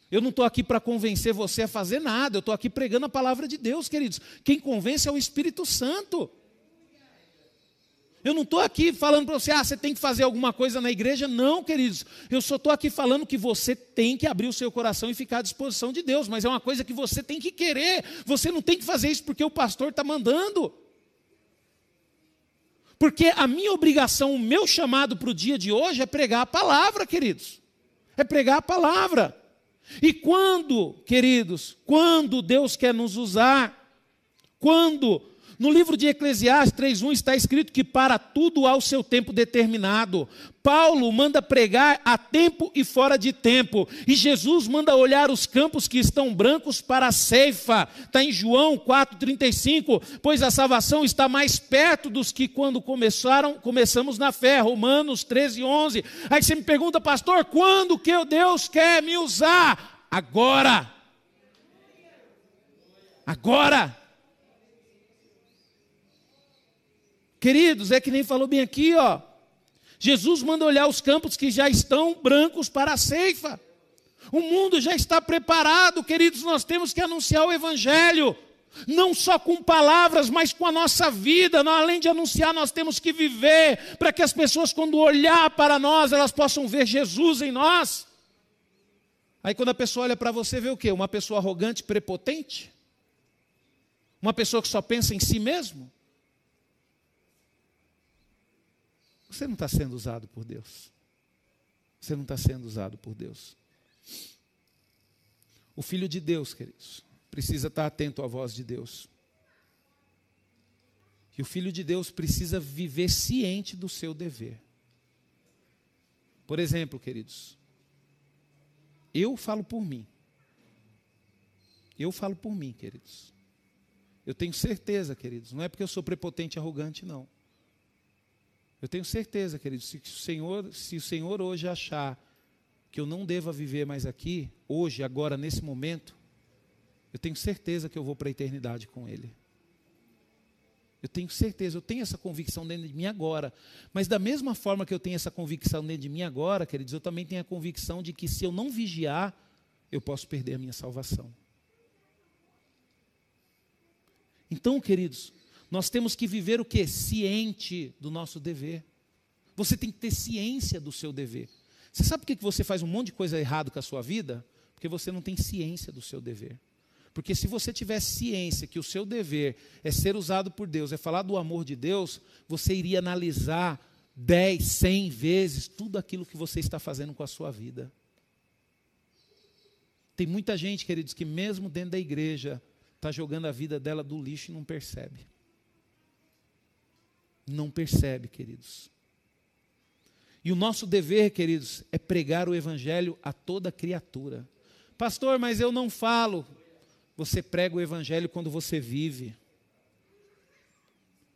Eu não estou aqui para convencer você a fazer nada, eu estou aqui pregando a palavra de Deus, queridos. Quem convence é o Espírito Santo. Eu não estou aqui falando para você, ah, você tem que fazer alguma coisa na igreja. Não, queridos. Eu só estou aqui falando que você tem que abrir o seu coração e ficar à disposição de Deus. Mas é uma coisa que você tem que querer. Você não tem que fazer isso porque o pastor está mandando. Porque a minha obrigação, o meu chamado para o dia de hoje é pregar a palavra, queridos. É pregar a palavra. E quando, queridos, quando Deus quer nos usar, quando no livro de Eclesiastes 3:1 está escrito que para tudo há o seu tempo determinado. Paulo manda pregar a tempo e fora de tempo. E Jesus manda olhar os campos que estão brancos para a ceifa. Está em João 4,35. Pois a salvação está mais perto dos que quando começaram, começamos na fé. Romanos 13, 11. Aí você me pergunta, pastor, quando que Deus quer me usar? Agora. Agora. Queridos, é que nem falou bem aqui, ó. Jesus manda olhar os campos que já estão brancos para a ceifa. O mundo já está preparado, queridos, nós temos que anunciar o evangelho. Não só com palavras, mas com a nossa vida. Além de anunciar, nós temos que viver para que as pessoas, quando olhar para nós, elas possam ver Jesus em nós. Aí, quando a pessoa olha para você, vê o quê? Uma pessoa arrogante, prepotente? Uma pessoa que só pensa em si mesmo? Você não está sendo usado por Deus. Você não está sendo usado por Deus. O Filho de Deus, queridos, precisa estar atento à voz de Deus. E o Filho de Deus precisa viver ciente do seu dever. Por exemplo, queridos, eu falo por mim. Eu falo por mim, queridos. Eu tenho certeza, queridos, não é porque eu sou prepotente e arrogante, não. Eu tenho certeza, querido, se o Senhor, se o Senhor hoje achar que eu não deva viver mais aqui, hoje, agora, nesse momento, eu tenho certeza que eu vou para a eternidade com Ele. Eu tenho certeza, eu tenho essa convicção dentro de mim agora. Mas da mesma forma que eu tenho essa convicção dentro de mim agora, queridos, eu também tenho a convicção de que se eu não vigiar, eu posso perder a minha salvação. Então, queridos, nós temos que viver o que? Ciente do nosso dever. Você tem que ter ciência do seu dever. Você sabe por que você faz um monte de coisa errada com a sua vida? Porque você não tem ciência do seu dever. Porque se você tiver ciência que o seu dever é ser usado por Deus, é falar do amor de Deus, você iria analisar 10, 100 vezes tudo aquilo que você está fazendo com a sua vida. Tem muita gente, queridos, que mesmo dentro da igreja está jogando a vida dela do lixo e não percebe. Não percebe, queridos. E o nosso dever, queridos, é pregar o evangelho a toda criatura. Pastor, mas eu não falo. Você prega o Evangelho quando você vive.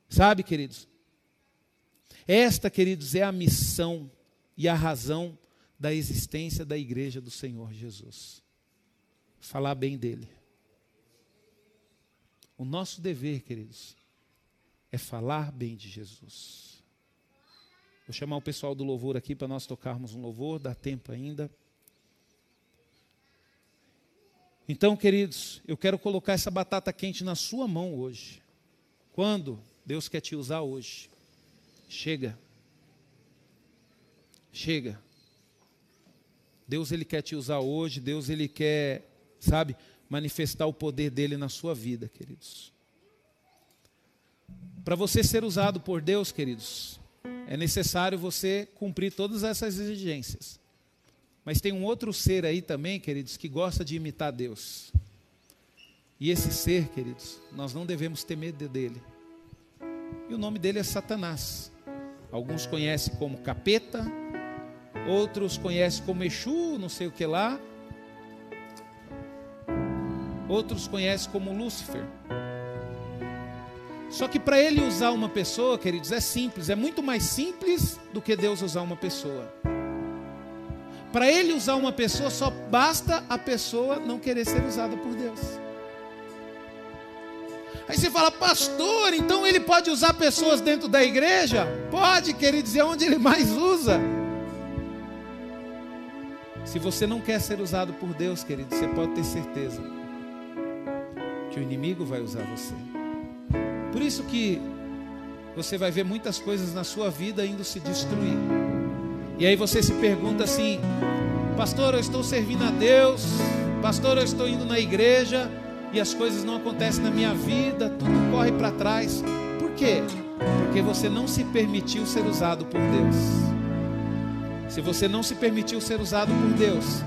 Sabe, queridos? Esta, queridos, é a missão e a razão da existência da igreja do Senhor Jesus. Falar bem dele. O nosso dever, queridos, é falar bem de Jesus. Vou chamar o pessoal do louvor aqui para nós tocarmos um louvor, dá tempo ainda. Então, queridos, eu quero colocar essa batata quente na sua mão hoje. Quando Deus quer te usar hoje. Chega. Chega. Deus ele quer te usar hoje, Deus ele quer, sabe, manifestar o poder dele na sua vida, queridos. Para você ser usado por Deus, queridos, é necessário você cumprir todas essas exigências. Mas tem um outro ser aí também, queridos, que gosta de imitar Deus. E esse ser, queridos, nós não devemos ter medo dele. E o nome dele é Satanás. Alguns conhecem como capeta, outros conhecem como Exu, não sei o que lá. Outros conhecem como Lúcifer. Só que para ele usar uma pessoa, queridos, é simples, é muito mais simples do que Deus usar uma pessoa. Para ele usar uma pessoa, só basta a pessoa não querer ser usada por Deus. Aí você fala, pastor, então ele pode usar pessoas dentro da igreja? Pode, queridos, é onde ele mais usa. Se você não quer ser usado por Deus, querido, você pode ter certeza que o inimigo vai usar você. Por isso que você vai ver muitas coisas na sua vida indo se destruir. E aí você se pergunta assim: Pastor, eu estou servindo a Deus, Pastor, eu estou indo na igreja e as coisas não acontecem na minha vida, tudo corre para trás. Por quê? Porque você não se permitiu ser usado por Deus. Se você não se permitiu ser usado por Deus,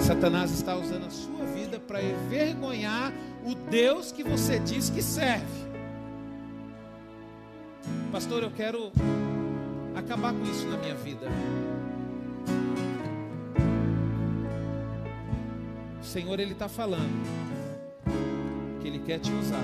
Satanás está usando a sua vida para envergonhar o Deus que você diz que serve. Pastor, eu quero acabar com isso na minha vida. O Senhor, Ele está falando que Ele quer te usar.